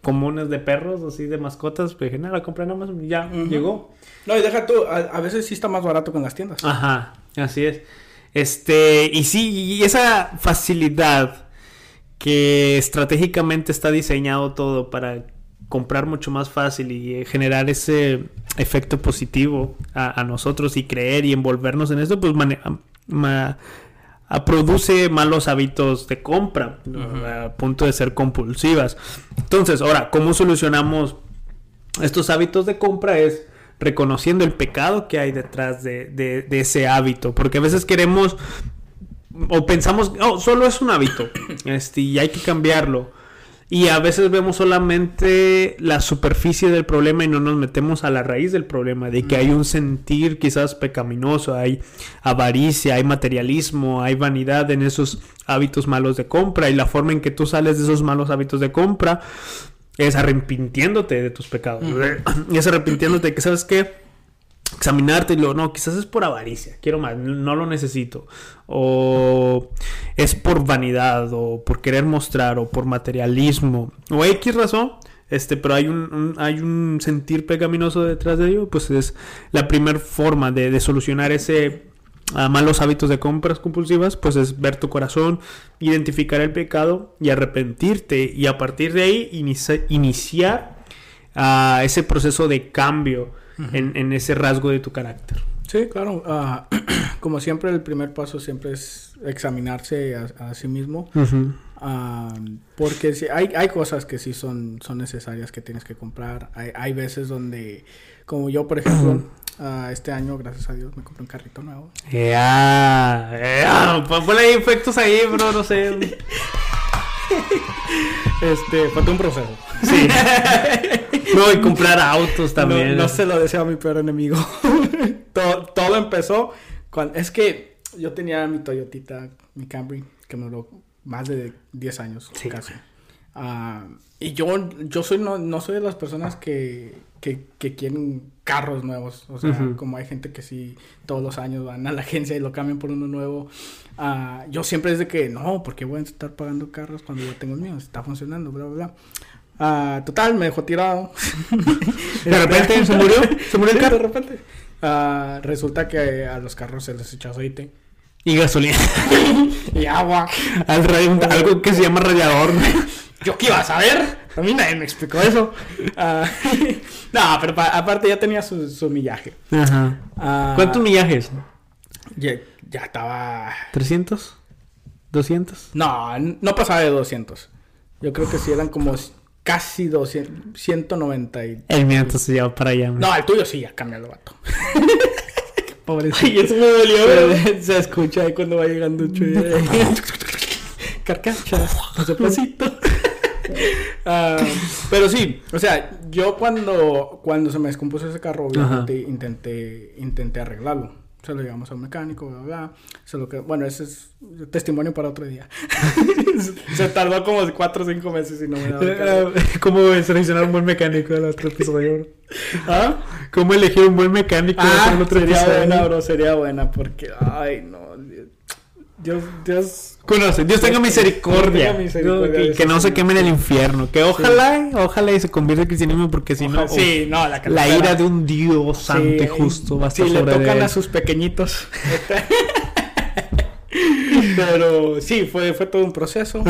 comunes de perros, así de mascotas, pues dije, nada, la compré nada más y ya llegó. No, y deja tú, a, a veces sí está más barato en las tiendas. Ajá, así es. Este, y sí, y esa facilidad que estratégicamente está diseñado todo para comprar mucho más fácil y generar ese efecto positivo a, nosotros y creer y envolvernos en esto, pues produce malos hábitos de compra a punto de ser compulsivas. Entonces, ahora, ¿cómo solucionamos estos hábitos de compra? Es reconociendo el pecado que hay detrás de, ese hábito. Porque a veces queremos o pensamos, oh, solo es un hábito este, y hay que cambiarlo. Y a veces vemos solamente la superficie del problema y no nos metemos a la raíz del problema, de que hay un sentir quizás pecaminoso, hay avaricia, hay materialismo, hay vanidad en esos hábitos malos de compra y la forma en que tú sales de esos malos hábitos de compra es arrepintiéndote de tus pecados. Y es arrepintiéndote de que, ¿sabes qué? Examinarte y lo, no, quizás es por avaricia, quiero más, no lo necesito. O es por vanidad, o por querer mostrar, o por materialismo, o X razón. Este, pero hay un, hay un sentir pecaminoso detrás de ello, pues es la primera forma de, de solucionar ese a malos hábitos de compras compulsivas, pues es ver tu corazón, identificar el pecado y arrepentirte y a partir de ahí iniciar uh, ese proceso de cambio en, ese rasgo de tu carácter. Sí, claro. Ah, como siempre, el primer paso siempre es examinarse a, sí mismo. Ah, porque sí, hay, hay cosas que sí son, son necesarias que tienes que comprar. Hay, hay veces donde, como yo, por ejemplo, Uh, este año, gracias a Dios, me compré un carrito nuevo. Ya, yeah, ponle ahí efectos ahí, bro, no sé. este, falta un proceso. Sí. no, y comprar autos también. No, se lo deseo a mi peor enemigo. todo, todo, empezó cuando... Es que yo tenía mi Toyotita, mi Camry, que me duró más de 10 años casi. Uh, y yo, yo soy no, no soy de las personas que, que, que quieren carros nuevos. O sea, como hay gente que sí todos los años van a la agencia y lo cambian por uno nuevo. Uh, yo siempre es de que no, porque voy a estar pagando carros cuando yo tengo el mío, está funcionando, bla, bla, bla. Uh, total, me dejó tirado. de repente se murió, se murió el carro. De repente. Uh, resulta que a los carros se les echa aceite. Y gasolina. y agua. algo que se llama radiador. ¿Yo qué iba a saber? A mí nadie me explicó eso. Uh, no, pero aparte ya tenía su, su millaje. Ajá. Uh, ¿Cuántos millajes? Ya, ya estaba... ¿300? 200. No, no pasaba de 200. Yo creo que sí eran como casi 200, 190 y... El mío entonces ya para allá. No, el tuyo sí, ya cambia el vato. Pobrecito. Ay, eso me dolió, Se, se escucha ahí cuando va llegando Chuy. Carcachas, pasito. Ah, pero sí, o sea, yo cuando, cuando se me descompuso ese carro, obviamente intenté, intenté arreglarlo. Se lo llevamos al mecánico, bla, bla. Solo que, bueno, ese es testimonio para otro día. se tardó como 4 o 5 meses y no me daba. ¿Cómo seleccionar un buen mecánico del otro episodio? ¿Ah? ¿Cómo elegir un buen mecánico ah, otro sería buena, bro, sería buena porque, ay, no. Dios, Dios conoce. Dios tenga misericordia. que, no se queme en el infierno. Que ojalá, ojalá y se convierta en cristianismo porque si no, sí, no la, ira de un Dios santo y justo va a estar sí, le tocan a sus pequeñitos. Pero sí, fue, fue todo un proceso.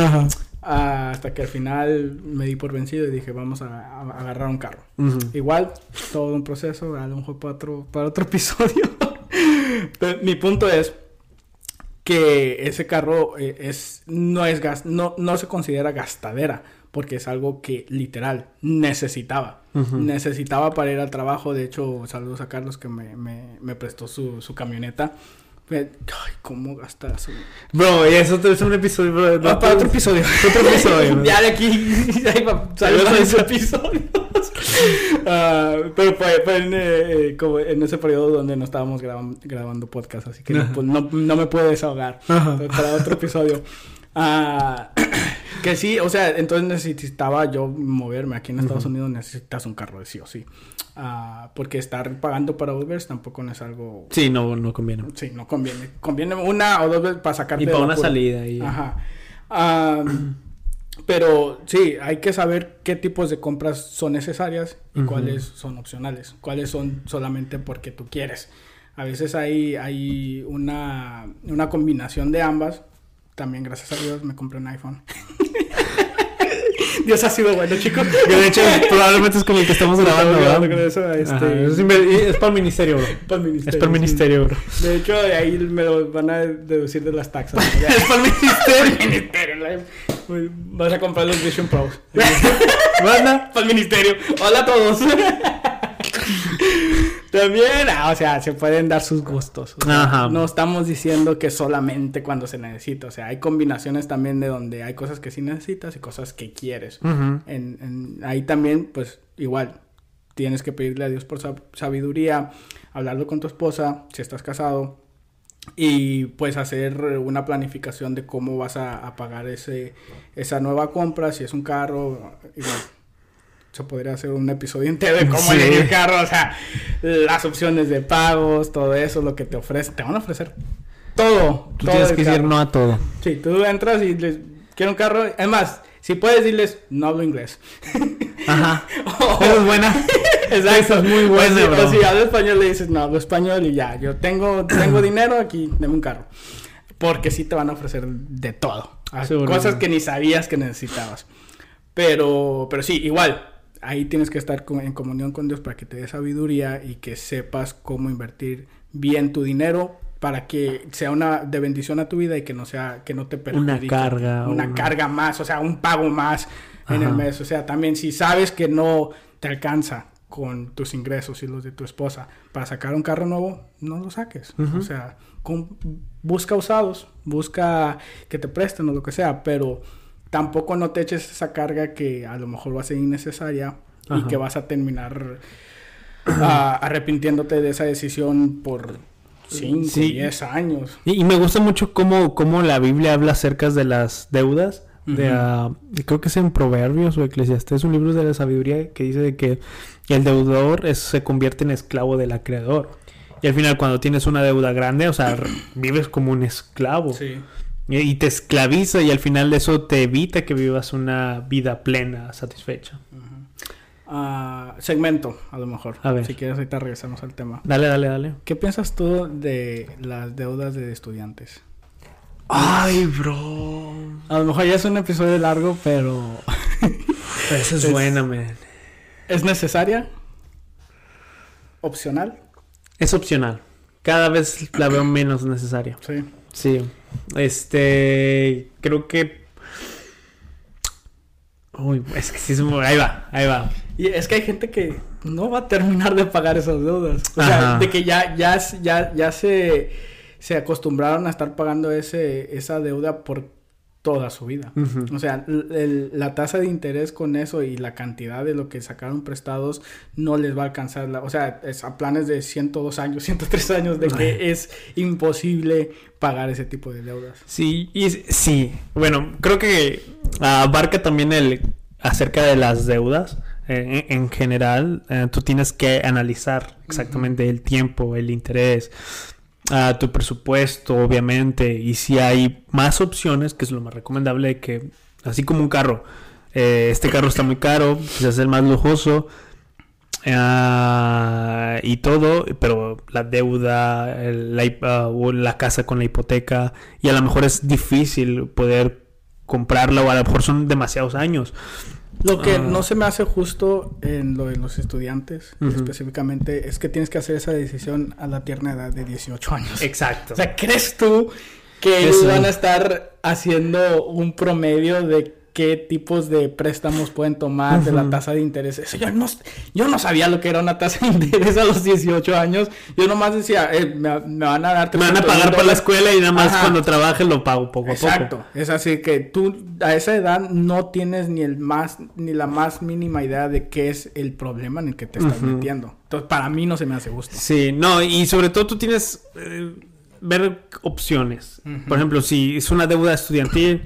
hasta que al final me di por vencido y dije, vamos a, agarrar un carro. Igual, todo un proceso, a lo mejor para otro, para otro episodio. mi punto es, que ese carro eh, es, no, es gas, no, no se considera gastadera, porque es algo que literal necesitaba. Necesitaba para ir al trabajo. De hecho, saludos a Carlos que me, me, me prestó su, su camioneta. Ay, ¿cómo gastas? Bro, eso es un episodio, bro. No, para otro episodio. otro episodio. ya de aquí, saludos a episodio. Uh, pero fue, fue en, eh, como en, ese periodo donde no estábamos grabando podcast, así que no, pues, no, no, me puedo desahogar para otro episodio. Uh, que sí, o sea, entonces necesitaba yo moverme. Aquí en Estados Unidos necesitas un carro de sí o sí. Uh, porque estar pagando para Uber tampoco no es algo... Sí, no, no conviene. Sí, no conviene. Conviene una o dos veces para sacarte... Y para una salida. Y... Ajá. Pero sí, hay que saber qué tipos de compras son necesarias y cuáles son opcionales, cuáles son solamente porque tú quieres. A veces hay, hay una, una combinación de ambas. También, gracias a Dios, me compré un iPhone. Dios ha sido bueno, chicos. Que de hecho, probablemente es como el que estamos grabando, ¿verdad? Eso, este... es, para el ministerio, bro. Para el ministerio. Es para el ministerio, bro. De hecho, ahí me lo van a deducir de las taxas. es para el ministerio. Vas a comprar los Vision Pros. Para el ministerio. Hola a todos. También, ah, o sea, se pueden dar sus gustos. no estamos diciendo que solamente cuando se necesita. O sea, hay combinaciones también de donde hay cosas que sí necesitas y cosas que quieres. en, ahí también, pues, igual, tienes que pedirle a Dios por sabiduría, hablarlo con tu esposa, si estás casado, y pues hacer una planificación de cómo vas a, pagar ese, esa nueva compra, si es un carro, igual. Se podría hacer un episodio entero de cómo elegir carro, o sea, las opciones de pagos, todo eso, lo que te ofrece, te van a ofrecer todo. Tú tienes que decir no a todo. Sí, tú entras y les quiero un carro, es más, si puedes decirles, no hablo inglés. Ajá. Eso es buena. Exacto. Eso es muy buena, pues, si hablo español, le dices, no hablo español y ya. Yo tengo, tengo dinero aquí, dame un carro. Porque sí te van a ofrecer de todo. Cosas que ni sabías que necesitabas. Pero, pero sí, igual. Ahí tienes que estar en comunión con Dios para que te dé sabiduría y que sepas cómo invertir bien tu dinero para que sea una de bendición a tu vida y que no sea que no te perjudique. Una carga. Una carga más, o sea, un pago más en el mes. O sea, también si sabes que no te alcanza con tus ingresos y los de tu esposa para sacar un carro nuevo, no lo saques. O sea, busca usados, busca que te presten o lo que sea, pero tampoco no te eches esa carga que a lo mejor va a ser innecesaria y que vas a terminar ah, arrepintiéndote de esa decisión por 5, 10 años. Y, me gusta mucho cómo, cómo la Biblia habla acerca de las deudas. De, ah, creo que es en Proverbios o Eclesiastes, un libro de la sabiduría que dice de que el deudor se convierte en esclavo del acreedor. Y al final cuando tienes una deuda grande, o sea, vives como un esclavo. Y, te esclaviza y al final eso te evita que vivas una vida plena, satisfecha. Ah, segmento, a lo mejor. A ver. Si quieres, ahorita regresamos al tema. Dale, dale, dale. ¿Qué piensas tú de las deudas de estudiantes? Ay, bro. A lo mejor ya es un episodio largo, pero. Esa es, buena, man. ¿Es necesaria? ¿Opcional? Es opcional. Cada vez la veo menos necesaria. Sí. Sí. Este. Creo que. Uy, es que sí es muy... Ahí va, ahí va. Y es que hay gente que no va a terminar de pagar esas deudas. O sea, Ajá. de que ya, ya, ya, ya se, se acostumbraron a estar pagando ese, esa deuda por toda su vida. O sea, el- la tasa de interés con eso y la cantidad de lo que sacaron prestados no les va a alcanzar. La, o sea, es a planes de 102 años, 103 años de que es imposible pagar ese tipo de deudas. Sí, y sí. Bueno, creo que abarca también el acerca de las deudas. Eh, en, en general, eh, tú tienes que analizar exactamente el tiempo, el interés, ah, tu presupuesto, obviamente, y si hay más opciones, que es lo más recomendable, que así como un carro, eh, este carro está muy caro, quizás el más lujoso, ah, y todo, pero la deuda, la, ah, la casa con la hipoteca, y a lo mejor es difícil poder comprarla, o a lo mejor son demasiados años. Lo que Ah. no se me hace justo en lo de los estudiantes, específicamente, es que tienes que hacer esa decisión a la tierna edad de 18 años. Exacto. O sea, ¿crees tú que ellos van a estar haciendo un promedio de qué tipos de préstamos pueden tomar de la tasa de interés? Eso yo no, yo no sabía lo que era una tasa de interés a los 18 años. Yo nomás decía, eh, me, me van a dar... Me van a 300 pagar por la escuela y nada más Ajá. cuando trabaje lo pago poco a Exacto, poco. es así que tú a esa edad no tienes ni el más ni la más mínima idea de qué es el problema en el que te estás metiendo. Entonces, para mí no se me hace gusto. Sí, no, y sobre todo tú tienes eh, ver opciones. Por ejemplo, si es una deuda estudiantil,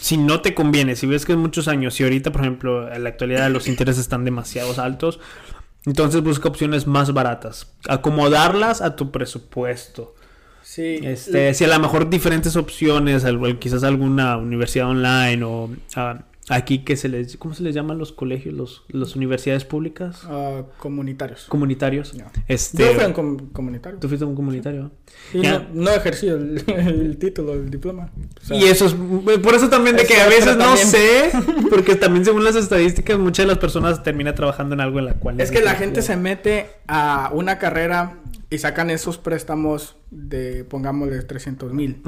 si no te conviene, si ves que es muchos años y ahorita, por ejemplo, en la actualidad los intereses están demasiado altos, entonces busca opciones más baratas, acomodarlas a tu presupuesto. Sí, Este, si a lo mejor diferentes opciones, quizás alguna universidad online o ah, aquí que se les, ¿cómo se les llaman los colegios, los, las universidades públicas? ah, comunitarios. Comunitarios. Ya. Este, Yo fui un com- comunitario. Tú fuiste un comunitario. Y no, no ejercí el, el título, el diploma. O sea, y eso es por eso también de Eso que a veces no también. sé, porque también según las estadísticas muchas de las personas terminan trabajando en algo en la cual Es que la gente se mete a una carrera y sacan esos préstamos de, pongámosle, 300 mil.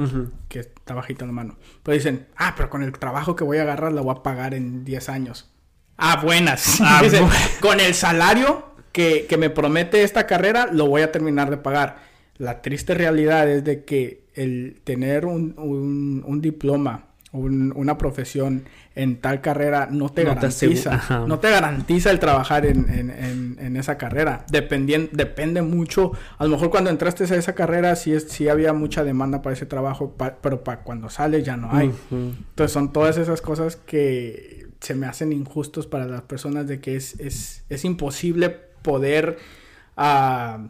Que está bajita la mano. Pero dicen, ah, pero con el trabajo que voy a agarrar la voy a pagar en 10 años. Ah, buenas. Ah, Dicen, bu- con el salario que, que me promete esta carrera, lo voy a terminar de pagar. La triste realidad es de que el tener un, un- un diploma, un- una profesión en tal carrera no te No garantiza. No te garantiza el trabajar en, en- en- en esa carrera. Dependien- depende mucho. A lo mejor cuando entraste a esa carrera sí, es, sí había mucha demanda para ese trabajo, pa- pero para cuando sales ya no hay. Entonces son todas esas cosas que se me hacen injustos para las personas de que es, es, es imposible poder ah,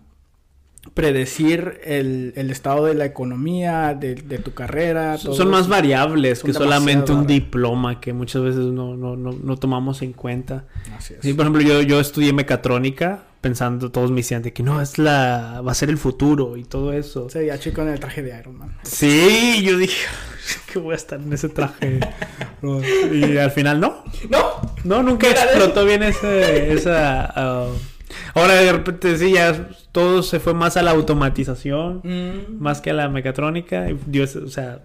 predecir el, el estado de la economía, de, de tu carrera. todo Son más variables Son que solamente un diploma que muchas veces no, no, no, no tomamos en cuenta. Así es. Sí, por ejemplo, yo, yo estudié mecatrónica pensando, todos me decían de que no, es la, va a ser el futuro y todo eso. Se veía chico en el traje de Iron Man. Sí, yo dije que voy a estar en ese traje. y al final no. ¡No! No, nunca explotó bien ese, esa... ah, ahora de repente sí, ya todo se fue más a la automatización, Mm. más que a la mecatrónica. Dio, o sea,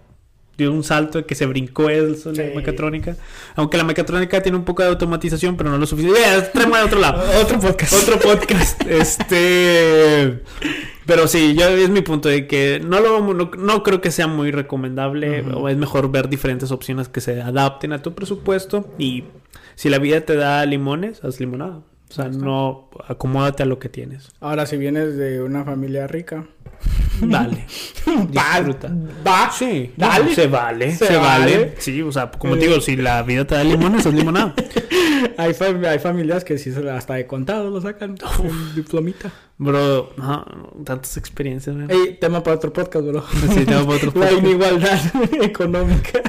dio un salto de que se brincó eso en la Sí. mecatrónica. Aunque la mecatrónica tiene un poco de automatización, pero no lo suficiente. Ya, tráeme de otro lado. Otro podcast. Otro podcast. este. Pero sí, yo es mi punto de que no lo no, no creo que sea muy recomendable. O es mejor ver diferentes opciones que se adapten a tu presupuesto. Y si la vida te da limones, haz limonada. O sea, no acomódate a lo que tienes. Ahora, si vienes de una familia rica, Dale. va, Disfruta. va, Sí, dale. se vale, se, Se vale. vale. Sí, o sea, como te digo, si la vida te da limones, haz limonada. Hay, fam- hay familias que sí hasta de contado lo sacan. un diplomita. Bro, ajá, tantas experiencias. Ey, tema para otro podcast, bro. Sí, tema para otro La podcast. inigualdad económica.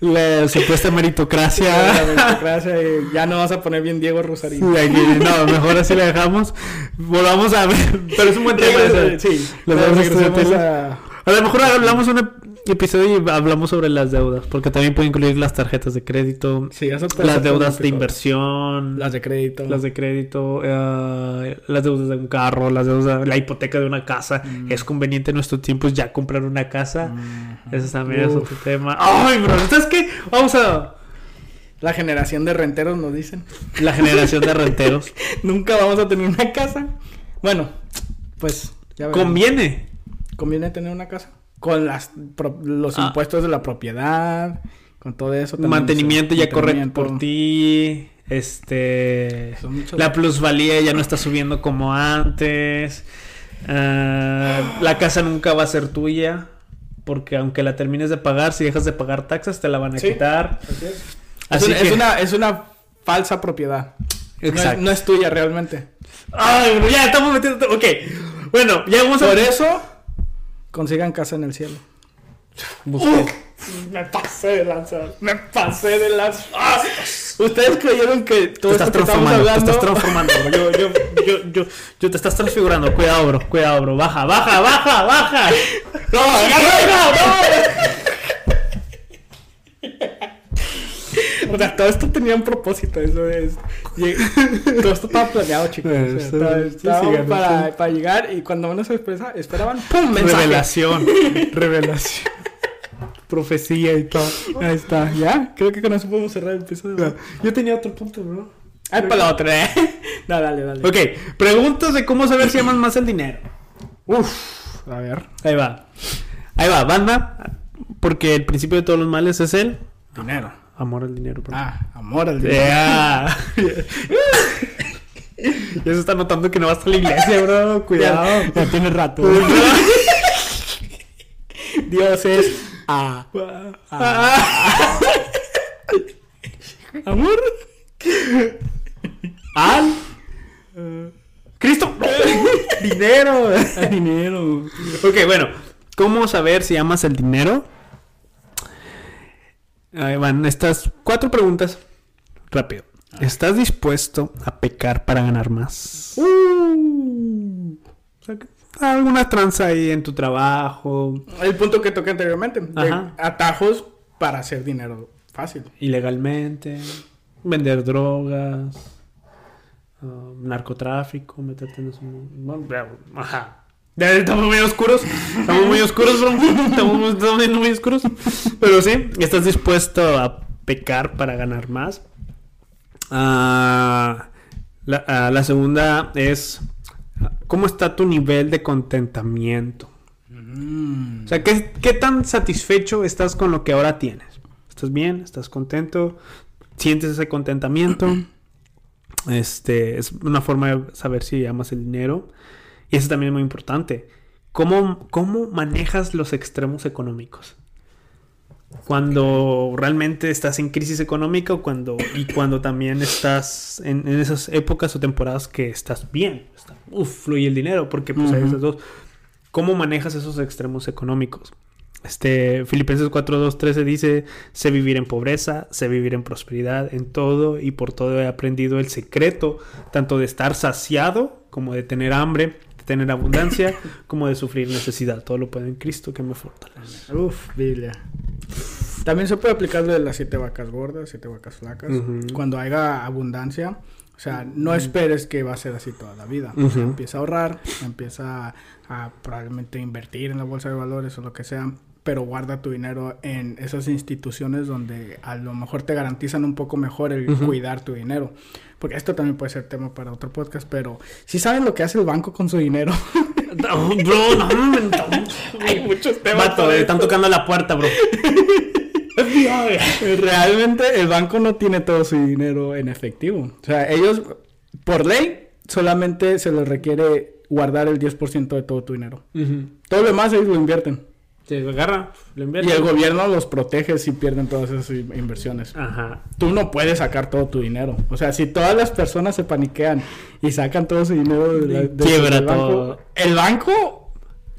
La supuesta meritocracia. La meritocracia, eh, ya no vas a poner bien Diego Rosarín. Sí, no, mejor así la dejamos. Volvamos a ver. Pero es un buen tema ese. Sí. Lo vamos a estudiar. a- A lo mejor hablamos una, episodio hablamos sobre las deudas, porque también puede incluir las tarjetas de crédito, Sí, eso te- las deudas de inversión, Las de crédito. las de crédito, eh, las deudas de un carro, las deudas, la hipoteca de una casa. Mm. Es conveniente en nuestros tiempos ya comprar una casa. Mm. Eso también es otro tema. Ay, bro, ¿sabes qué? Vamos a La generación de renteros nos dicen. la generación de renteros. Nunca vamos a tener una casa. Bueno, pues ya veremos. Conviene. Conviene tener una casa. Con las pro- los Ah. impuestos de la propiedad, con todo eso. también, Mantenimiento ya corre por ti. Este. Muchos- La plusvalía ya no está subiendo como antes. Ah, la casa nunca va a ser tuya. Porque aunque la termines de pagar, si dejas de pagar taxas, te la van a Sí. quitar. Así es. Así es, que- es una, es una falsa propiedad. No es, Exacto. no es tuya realmente. Ay, ya estamos metiendo. Ok. Bueno, ya vamos a. Por eso, consigan casa en el cielo. Me pasé de lanza. Me pasé de lanza. Ah, Ustedes creyeron que Te todo estás esto que estamos te hablando. estás transformando, bro. Yo, yo, yo, yo, yo te estás transfigurando. Cuidado, bro. Cuidado, bro. Baja, baja, baja, baja. No, ya no, no. O sea, todo esto tenía un propósito, eso es. Todo esto estaba planeado, chicos. O sea, Eso, estaba- sí, para, sí. para llegar y cuando menos se expresa, esperaban, ¡pum! Mensaje. Revelación. Revelación. Profecía y todo. Ahí está, ya. Creo que con eso podemos cerrar el episodio. Yo tenía otro punto, bro. Ay, para la otra, ¿eh? No, dale, dale. Ok, preguntas de cómo saber si amas más el dinero. Uf, a ver. Ahí va. Ahí va, banda. Porque el principio de todos los males es el Dinero. Amor al dinero. bro. Ah, amor al dinero. Yeah. ya se está notando que no vas a la iglesia, bro. Cuidado. Ya, ya tiene rato. Dios es amor. Al Cristo. dinero. dinero. Ok, bueno. ¿Cómo saber si amas el dinero? Ahí van estas cuatro preguntas. Rápido. ¿Estás dispuesto a pecar para ganar más? Uh. O sea, que- alguna tranza ahí en tu trabajo, El punto que toqué anteriormente. de atajos para hacer dinero fácil. ilegalmente, vender drogas, ah, narcotráfico, meterte en eso. bueno, Ajá. Estamos muy oscuros. Estamos muy oscuros, bro. Estamos, muy- estamos muy- muy oscuros. Pero sí, estás dispuesto a pecar para ganar más. Ah, la, ah, la segunda es: ¿cómo está tu nivel de contentamiento? Mm. O sea, ¿qué, qué tan satisfecho estás con lo que ahora tienes? ¿Estás bien? ¿Estás contento? ¿Sientes ese contentamiento? Este, es una forma de saber si amas el dinero. Y eso también es muy importante. ¿Cómo, cómo manejas los extremos económicos? Cuando realmente estás en crisis económica o cuando, y cuando también estás en, en esas épocas o temporadas que estás bien. Está, uf, fluye el dinero, porque pues hay esas dos. ¿Cómo manejas esos extremos económicos? Este, Filipenses 4.2.13 dice, sé vivir en pobreza, sé vivir en prosperidad, en todo y por todo he aprendido el secreto, tanto de estar saciado como de tener hambre, tener abundancia, como de sufrir necesidad. Todo lo puedo en Cristo que me fortalece. Uf, Biblia. También se puede aplicar lo de las siete vacas gordas, siete vacas flacas. Ujú. Cuando haya abundancia, o sea, no esperes que va a ser así toda la vida. O sea, Ujú. empieza a ahorrar, empieza a, a probablemente invertir en la bolsa de valores o lo que sea, pero guarda tu dinero en esas instituciones donde a lo mejor te garantizan un poco mejor el cuidar tu dinero. Porque esto también puede ser tema para otro podcast, pero si saben lo que hace el banco con su dinero. bro, no, no, Hay muchos temas. Vato, eh, están tocando la puerta, bro. Realmente el banco no tiene todo su dinero en efectivo. O sea, ellos, por ley, solamente se les requiere guardar el 10% de todo tu dinero. Todo lo demás ellos lo invierten. Agarra, Y el gobierno los protege si pierden todas esas in- inversiones. Ajá. Tú no puedes sacar todo tu dinero. O sea, si todas las personas se paniquean y sacan todo su dinero de la- de- Quiebra del banco, todo. el banco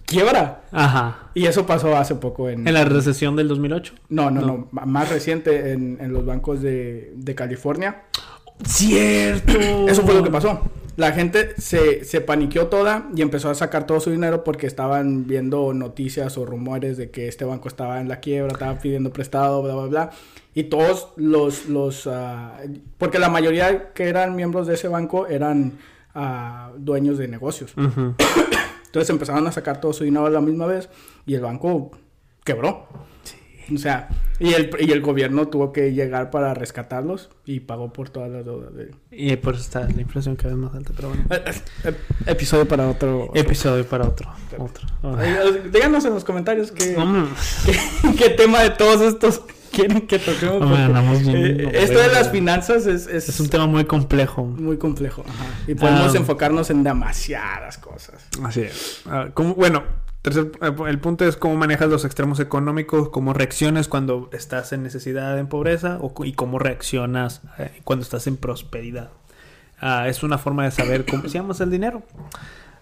quiebra. Ajá. Y eso pasó hace poco en... En la recesión del 2008. No, no, No. Más reciente en, en los bancos de, de California. Cierto. Eso fue lo que pasó. La gente se, se paniqueó toda y empezó a sacar todo su dinero porque estaban viendo noticias o rumores de que este banco estaba en la quiebra, estaba pidiendo prestado, bla, bla, bla. Y todos los, los, ah, porque la mayoría que eran miembros de ese banco eran ah, dueños de negocios. Entonces empezaron a sacar todo su dinero a la misma vez y el banco quebró. O sea, y el, y el gobierno tuvo que llegar para rescatarlos y pagó por todas las deudas. De... Y por eso está la inflación cada vez más alta, pero bueno. Eh, eh, Episodio para otro. otro. Episodio para otro. otro. Eh, Díganos en los comentarios qué, qué, qué tema de todos estos quieren que toquemos. Porque, eh, esto de las finanzas es, es, es un tema muy complejo. muy complejo. ajá. Y podemos Ah. enfocarnos en demasiadas cosas. Así es. Ah, ¿cómo- bueno, tercer, eh, el punto es cómo manejas los extremos económicos, cómo reaccionas cuando estás en necesidad, en pobreza, o, y cómo reaccionas eh, cuando estás en prosperidad. Ah, es una forma de saber cómo se llama el dinero.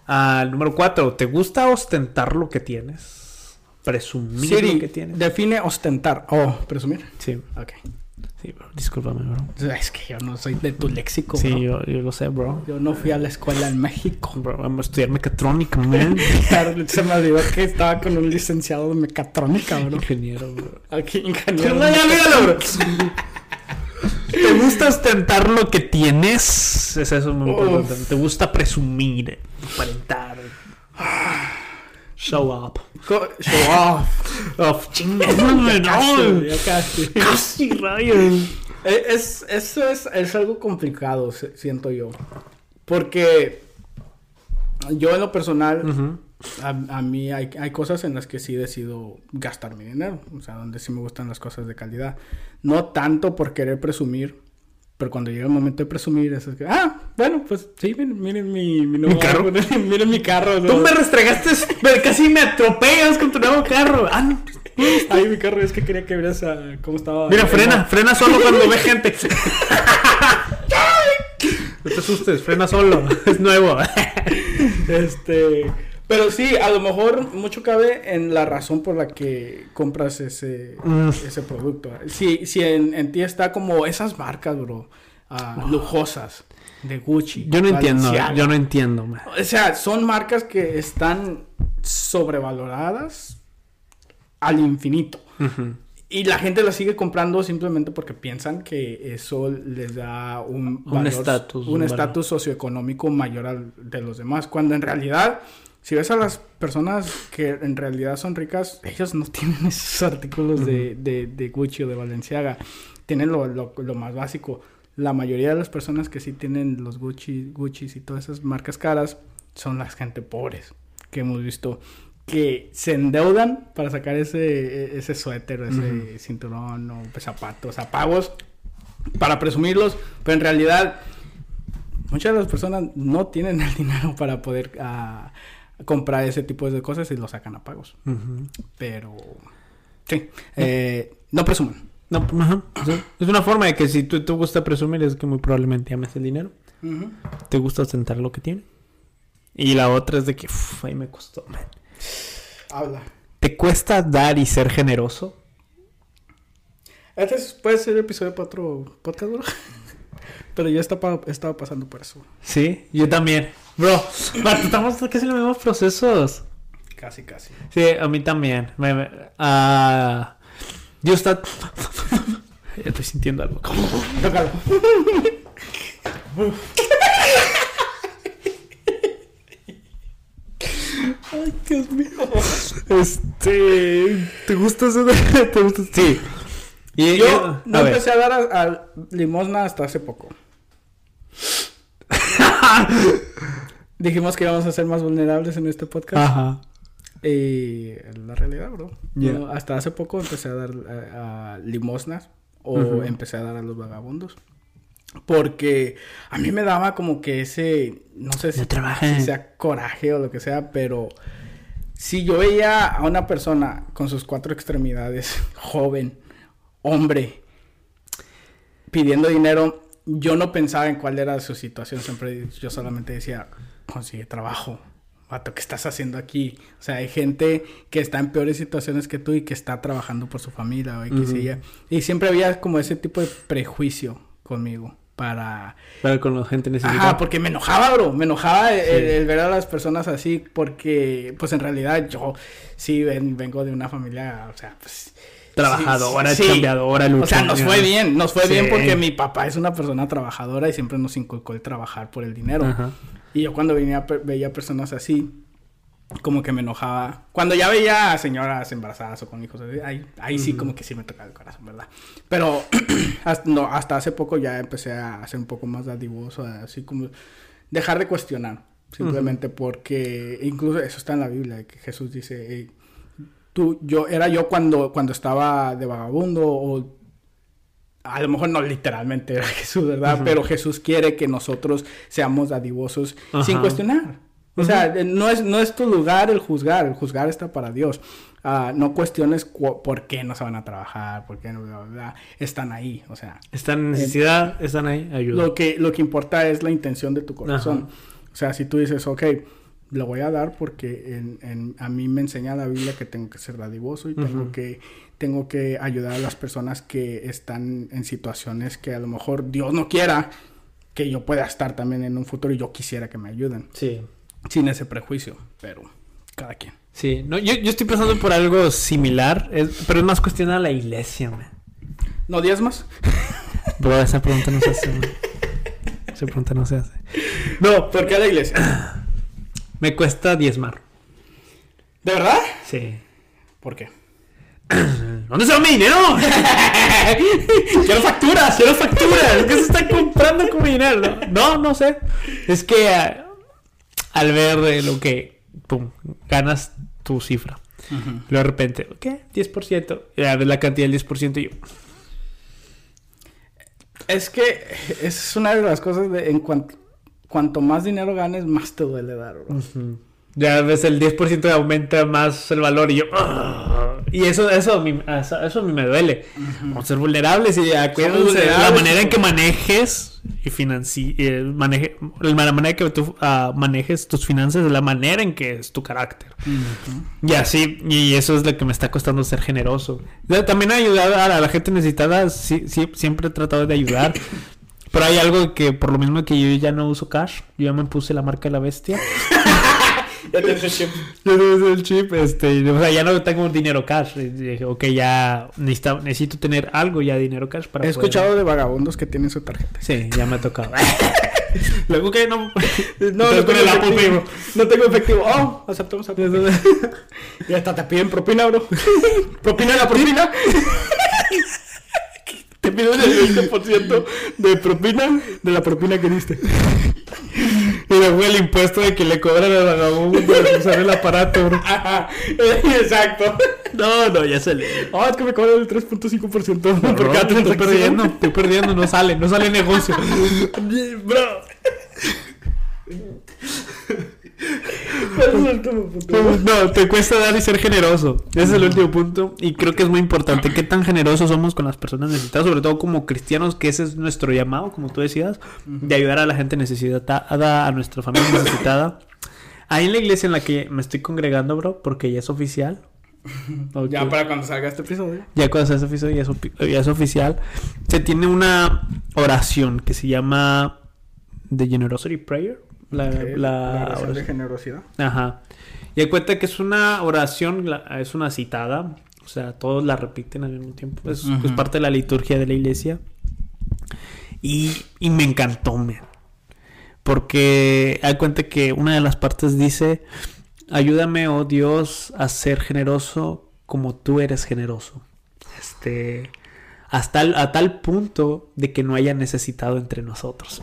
Ah, número cuatro, ¿te gusta ostentar lo que tienes? Presumir Siri, lo que tienes. define ostentar. Oh, presumir. Sí, Ok. Sí, bro. Discúlpame, bro. Es que yo no soy de tu léxico. Sí, bro. yo, yo lo sé, bro. Yo no fui a la escuela en México. Bro, vamos a estudiar mecatrónica, man. Claro, se me olvidó que estaba con un licenciado de mecatrónica, bro. Ingeniero, bro. Aquí, ingeniero. No, ya, míralo, bro. ¿Te gusta ostentar lo que tienes? Es eso muy importante. ¿Te gusta presumir, aparentar? Show up. Co- Show off. Of chingas, Ya casi, no. ya casi. Casi rayos. Eh, Es, eso es, es algo complicado, siento yo. Porque yo en lo personal, a, a mí hay, hay cosas en las que sí decido gastar mi dinero. O sea, donde sí me gustan las cosas de calidad. No tanto por querer presumir. Pero cuando llega el momento de presumir, es que, ah, bueno, pues sí, miren, miren mi, mi nuevo carro? miren mi carro. Tú ¿no? me restregaste, me- casi me atropellas con tu nuevo carro. Ah, no. Ay, mi carro, es que quería que vieras a cómo estaba. Mira, frena, frena solo cuando ve gente. No te asustes, frena solo. Es nuevo. Este, pero sí, a lo mejor mucho cabe en la razón por la que compras ese, Mm. ese producto. Si, si en, en ti está como esas marcas, bro, ah, lujosas, de Gucci. Yo no entiendo, Balenciaga. yo no entiendo. man. O sea, son marcas que están sobrevaloradas al infinito. Y la gente las sigue comprando simplemente porque piensan que eso les da un estatus, un estatus socioeconómico mayor al de los demás. Cuando en realidad, si ves a las personas que en realidad son ricas, ellos no tienen esos artículos de, de, de Gucci o de Balenciaga. Tienen lo, lo, lo más básico. La mayoría de las personas que sí tienen los Gucci, Gucci y todas esas marcas caras son las gente pobres que hemos visto que se endeudan para sacar ese, ese suéter, ese cinturón o zapatos, apagos para presumirlos, pero en realidad muchas de las personas no tienen el dinero para poder ah, comprar ese tipo de cosas y lo sacan a pagos. Pero sí, eh, no presuman. No, ajá. Sí. Es una forma de que si tú te gusta presumir es que muy probablemente ames el dinero. Te gusta ostentar lo que tiene. Y la otra es de que, uff, ahí me costó. man. Habla. ¿Te cuesta dar y ser generoso? Este es- puede ser episodio para otro podcast, bro. Pero yo estaba, estaba pasando por eso. Sí, yo también. Bro, estamos casi en los mismos procesos. Casi, casi. Sí, a mí también. Me- me- ah, yo está... Ya estoy sintiendo algo. Tócalo. Ay, Dios mío. Este... ¿Te gusta eso? ¿Te gusta? Sí. Y Yo no a ver. empecé a dar a, a limosna hasta hace poco. Dijimos que íbamos a ser más vulnerables en este podcast. Ajá. Y la realidad, bro. Hasta hace poco empecé a dar a, a limosnas o empecé a dar a los vagabundos. Porque a mí me daba como que ese, no sé si sea coraje o lo que sea, pero si yo veía a una persona con sus cuatro extremidades, joven, hombre, pidiendo dinero, yo no pensaba en cuál era su situación. Siempre yo solamente decía, consigue trabajo. Vato, ¿qué estás haciendo aquí? O sea, hay gente que está en peores situaciones que tú y que está trabajando por su familia o X y Ujú. Y. Y siempre había como ese tipo de prejuicio conmigo. para... Para con la gente necesitada. Ajá, porque me enojaba, bro. Me enojaba el, el ver a las personas así porque, pues en realidad yo sí ven- vengo de una familia, o sea, pues... Trabajadora, sí, sí. chambeadora, O sea, nos fue bien, nos fue bien porque mi papá es una persona trabajadora y siempre nos inculcó el trabajar por el dinero. Ajá. Y yo cuando venía, veía personas así, como que me enojaba. Cuando ya veía a señoras embarazadas o con hijos, ahí, ahí sí como que sí me tocaba el corazón, ¿verdad? Pero hasta, no, hasta hace poco ya empecé a ser un poco más dadivoso, así como dejar de cuestionar. Simplemente porque incluso eso está en la Biblia, que Jesús dice, "Hey, tú, yo, era yo cuando, cuando estaba de vagabundo o a lo mejor no literalmente era Jesús, ¿verdad? Pero Jesús quiere que nosotros seamos dadivosos sin cuestionar. O sea, eh, no es, no es tu lugar el juzgar, el juzgar está para Dios. Ah, no cuestiones cu- por qué no se van a trabajar, por qué no, bla, bla, bla. están ahí, o sea, Están en necesidad, están ahí, ayuda. lo que, lo que importa es la intención de tu corazón. O sea, si tú dices, ok, lo voy a dar porque en, en- a mí me enseña la Biblia que tengo que ser dadivoso y tengo, que, tengo que ayudar a las personas que están en situaciones que a lo mejor Dios no quiera que yo pueda estar también en un futuro y yo quisiera que me ayuden. Sí. Sin ese prejuicio, pero cada quien. Sí, no, yo, yo estoy pensando por algo similar, es- pero es más cuestión a la iglesia, man. ¿No diezmas? Bro, esa pregunta no se hace, man. Esa pregunta no se hace. No, ¿Por qué a la iglesia? me cuesta diezmar. ¿De verdad? Sí. ¿Por qué? ¿Dónde se va mi dinero? ¡Quiero facturas! Quiero facturas. ¿Qué se está comprando con mi dinero? No, no, sé. Es que ah, al ver eh, lo que, pum, ganas tu cifra. Luego de repente, ¿qué? 10%. Y a ver la cantidad del 10% y yo, Es que esa es una de las cosas de en cuanto cuanto más dinero ganes, más te duele dar, bro. Ya ves, el 10% aumenta más el valor y yo... Y eso, eso, a mí, eso, a mí me duele. Vamos a ser vulnerables y acuérdense de la manera en que manejes y financi eh, maneje, la manera en que tú ah, manejes tus finanzas es la manera en que es tu carácter. Y así, y eso es lo que me está costando ser generoso. También ayudar a la gente necesitada, sí, sí, siempre he tratado de ayudar. Pero hay algo que, por lo mismo que yo ya no uso cash, yo ya me puse la marca de la bestia. Ya tienes el chip. No uso el chip, este, o sea, ya no tengo dinero cash. Dije, ok, ya necesito, necesito tener algo ya dinero cash para He poder- escuchado de vagabundos que tienen su tarjeta. Sí, ya me ha tocado. Luego que no... No, no tengo el Apple Pay, efectivo. No tengo efectivo. Oh, aceptamos Apple Pay. Y hasta te piden propina, bro. propina la propina. te piden el 20% de propina de la propina que diste. Y luego el impuesto de que le cobran al vagabundo por usar el aparato, bro. Ajá, exacto. No, no, ya se le... Oh, es que me cobran el 3.5% por cada estoy perdiendo, estoy perdiendo, no sale, no sale negocio. Bro. Ese es el último punto. No, te cuesta dar y ser generoso. Ese es el último punto. Y creo que es muy importante qué tan generosos somos con las personas necesitadas, sobre todo como cristianos, que ese es nuestro llamado, como tú decías, de ayudar a la gente necesitada, a nuestra familia necesitada. Ahí en la iglesia en la que me estoy congregando, bro, porque ya es oficial. Ya para cuando salga este episodio. Ya cuando se hace oficial, ya es, opi- ya es oficial. Se tiene una oración que se llama The Generosity Prayer. La, la la oración de generosidad. Ajá. Y hay cuenta que es una oración, es una citada. O sea, todos la repiten al mismo tiempo. Es, parte de la liturgia de la iglesia. Y, y me encantó, man. Porque hay cuenta que una de las partes dice: Ayúdame, oh Dios, a ser generoso como tú eres generoso. Este. Hasta el- a tal punto de que no haya necesitado entre nosotros.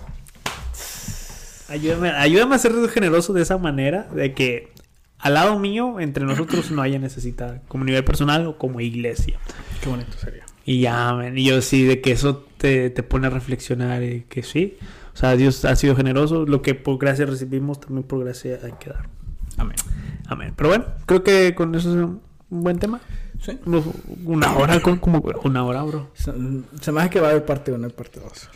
Ayúdame, ayúdame a ser generoso de esa manera, de que al lado mío, entre nosotros, no haya necesidad, como nivel personal o como iglesia. Qué bonito sería. Y ya, man, y yo sí, de que eso te, te pone a reflexionar y que sí. O sea, Dios ha sido generoso, lo que por gracia recibimos, también por gracia hay que dar. Amén. Amén. Pero bueno, creo que con eso es un buen tema. Sí. Una hora, como, una hora, bro. Se, se me hace que va a haber parte 1 y parte 2.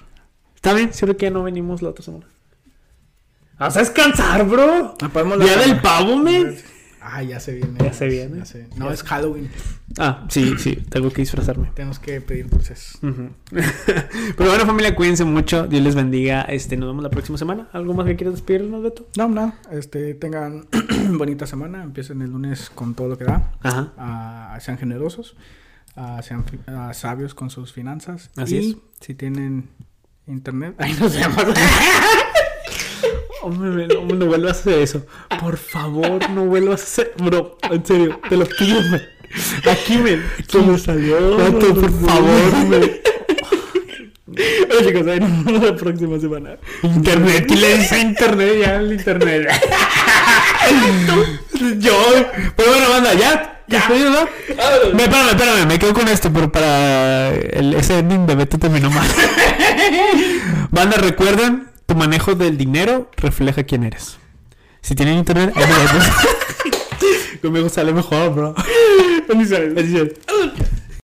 Está bien, siempre que ya no venimos la otra semana. ¿Vas a descansar, bro? Ah, Día del pavo, men. Ah, ya se viene. Ya se viene. ya se- No, es Halloween. Ah, sí, sí, tengo que disfrazarme. Tenemos que pedir dulces. Pero bueno, familia, cuídense mucho. Dios les bendiga. Este, nos vemos la próxima semana. ¿Algo más que quieras despedirnos, Beto? No, nada. Este, tengan bonita semana. Empiecen el lunes con todo lo que da. Ajá. Ah, sean generosos. ah, sean sabios con sus finanzas. Así y es. si tienen internet. Ahí nos vemos. Hombre, no, no vuelvas a hacer eso. Por favor, no vuelvas a hacer. Bro, en serio, te lo pido, men. Aquí, men. Aquí me salió. Por favor, men. Bueno, chicos, ahí nos vemos la próxima semana. Internet, ¿quién le dice internet? Ya el internet. Yo. Pero bueno, banda, ya. ¿Ya? ¿Despedido, no? Me, espérame, espérame, me quedo con esto, pero para el, ese ending de Beto terminó mal. Banda, recuerden, tu manejo del dinero refleja quién eres. Si tienen internet. Conmigo sale mejor, bro. Bendiciones. Bendiciones.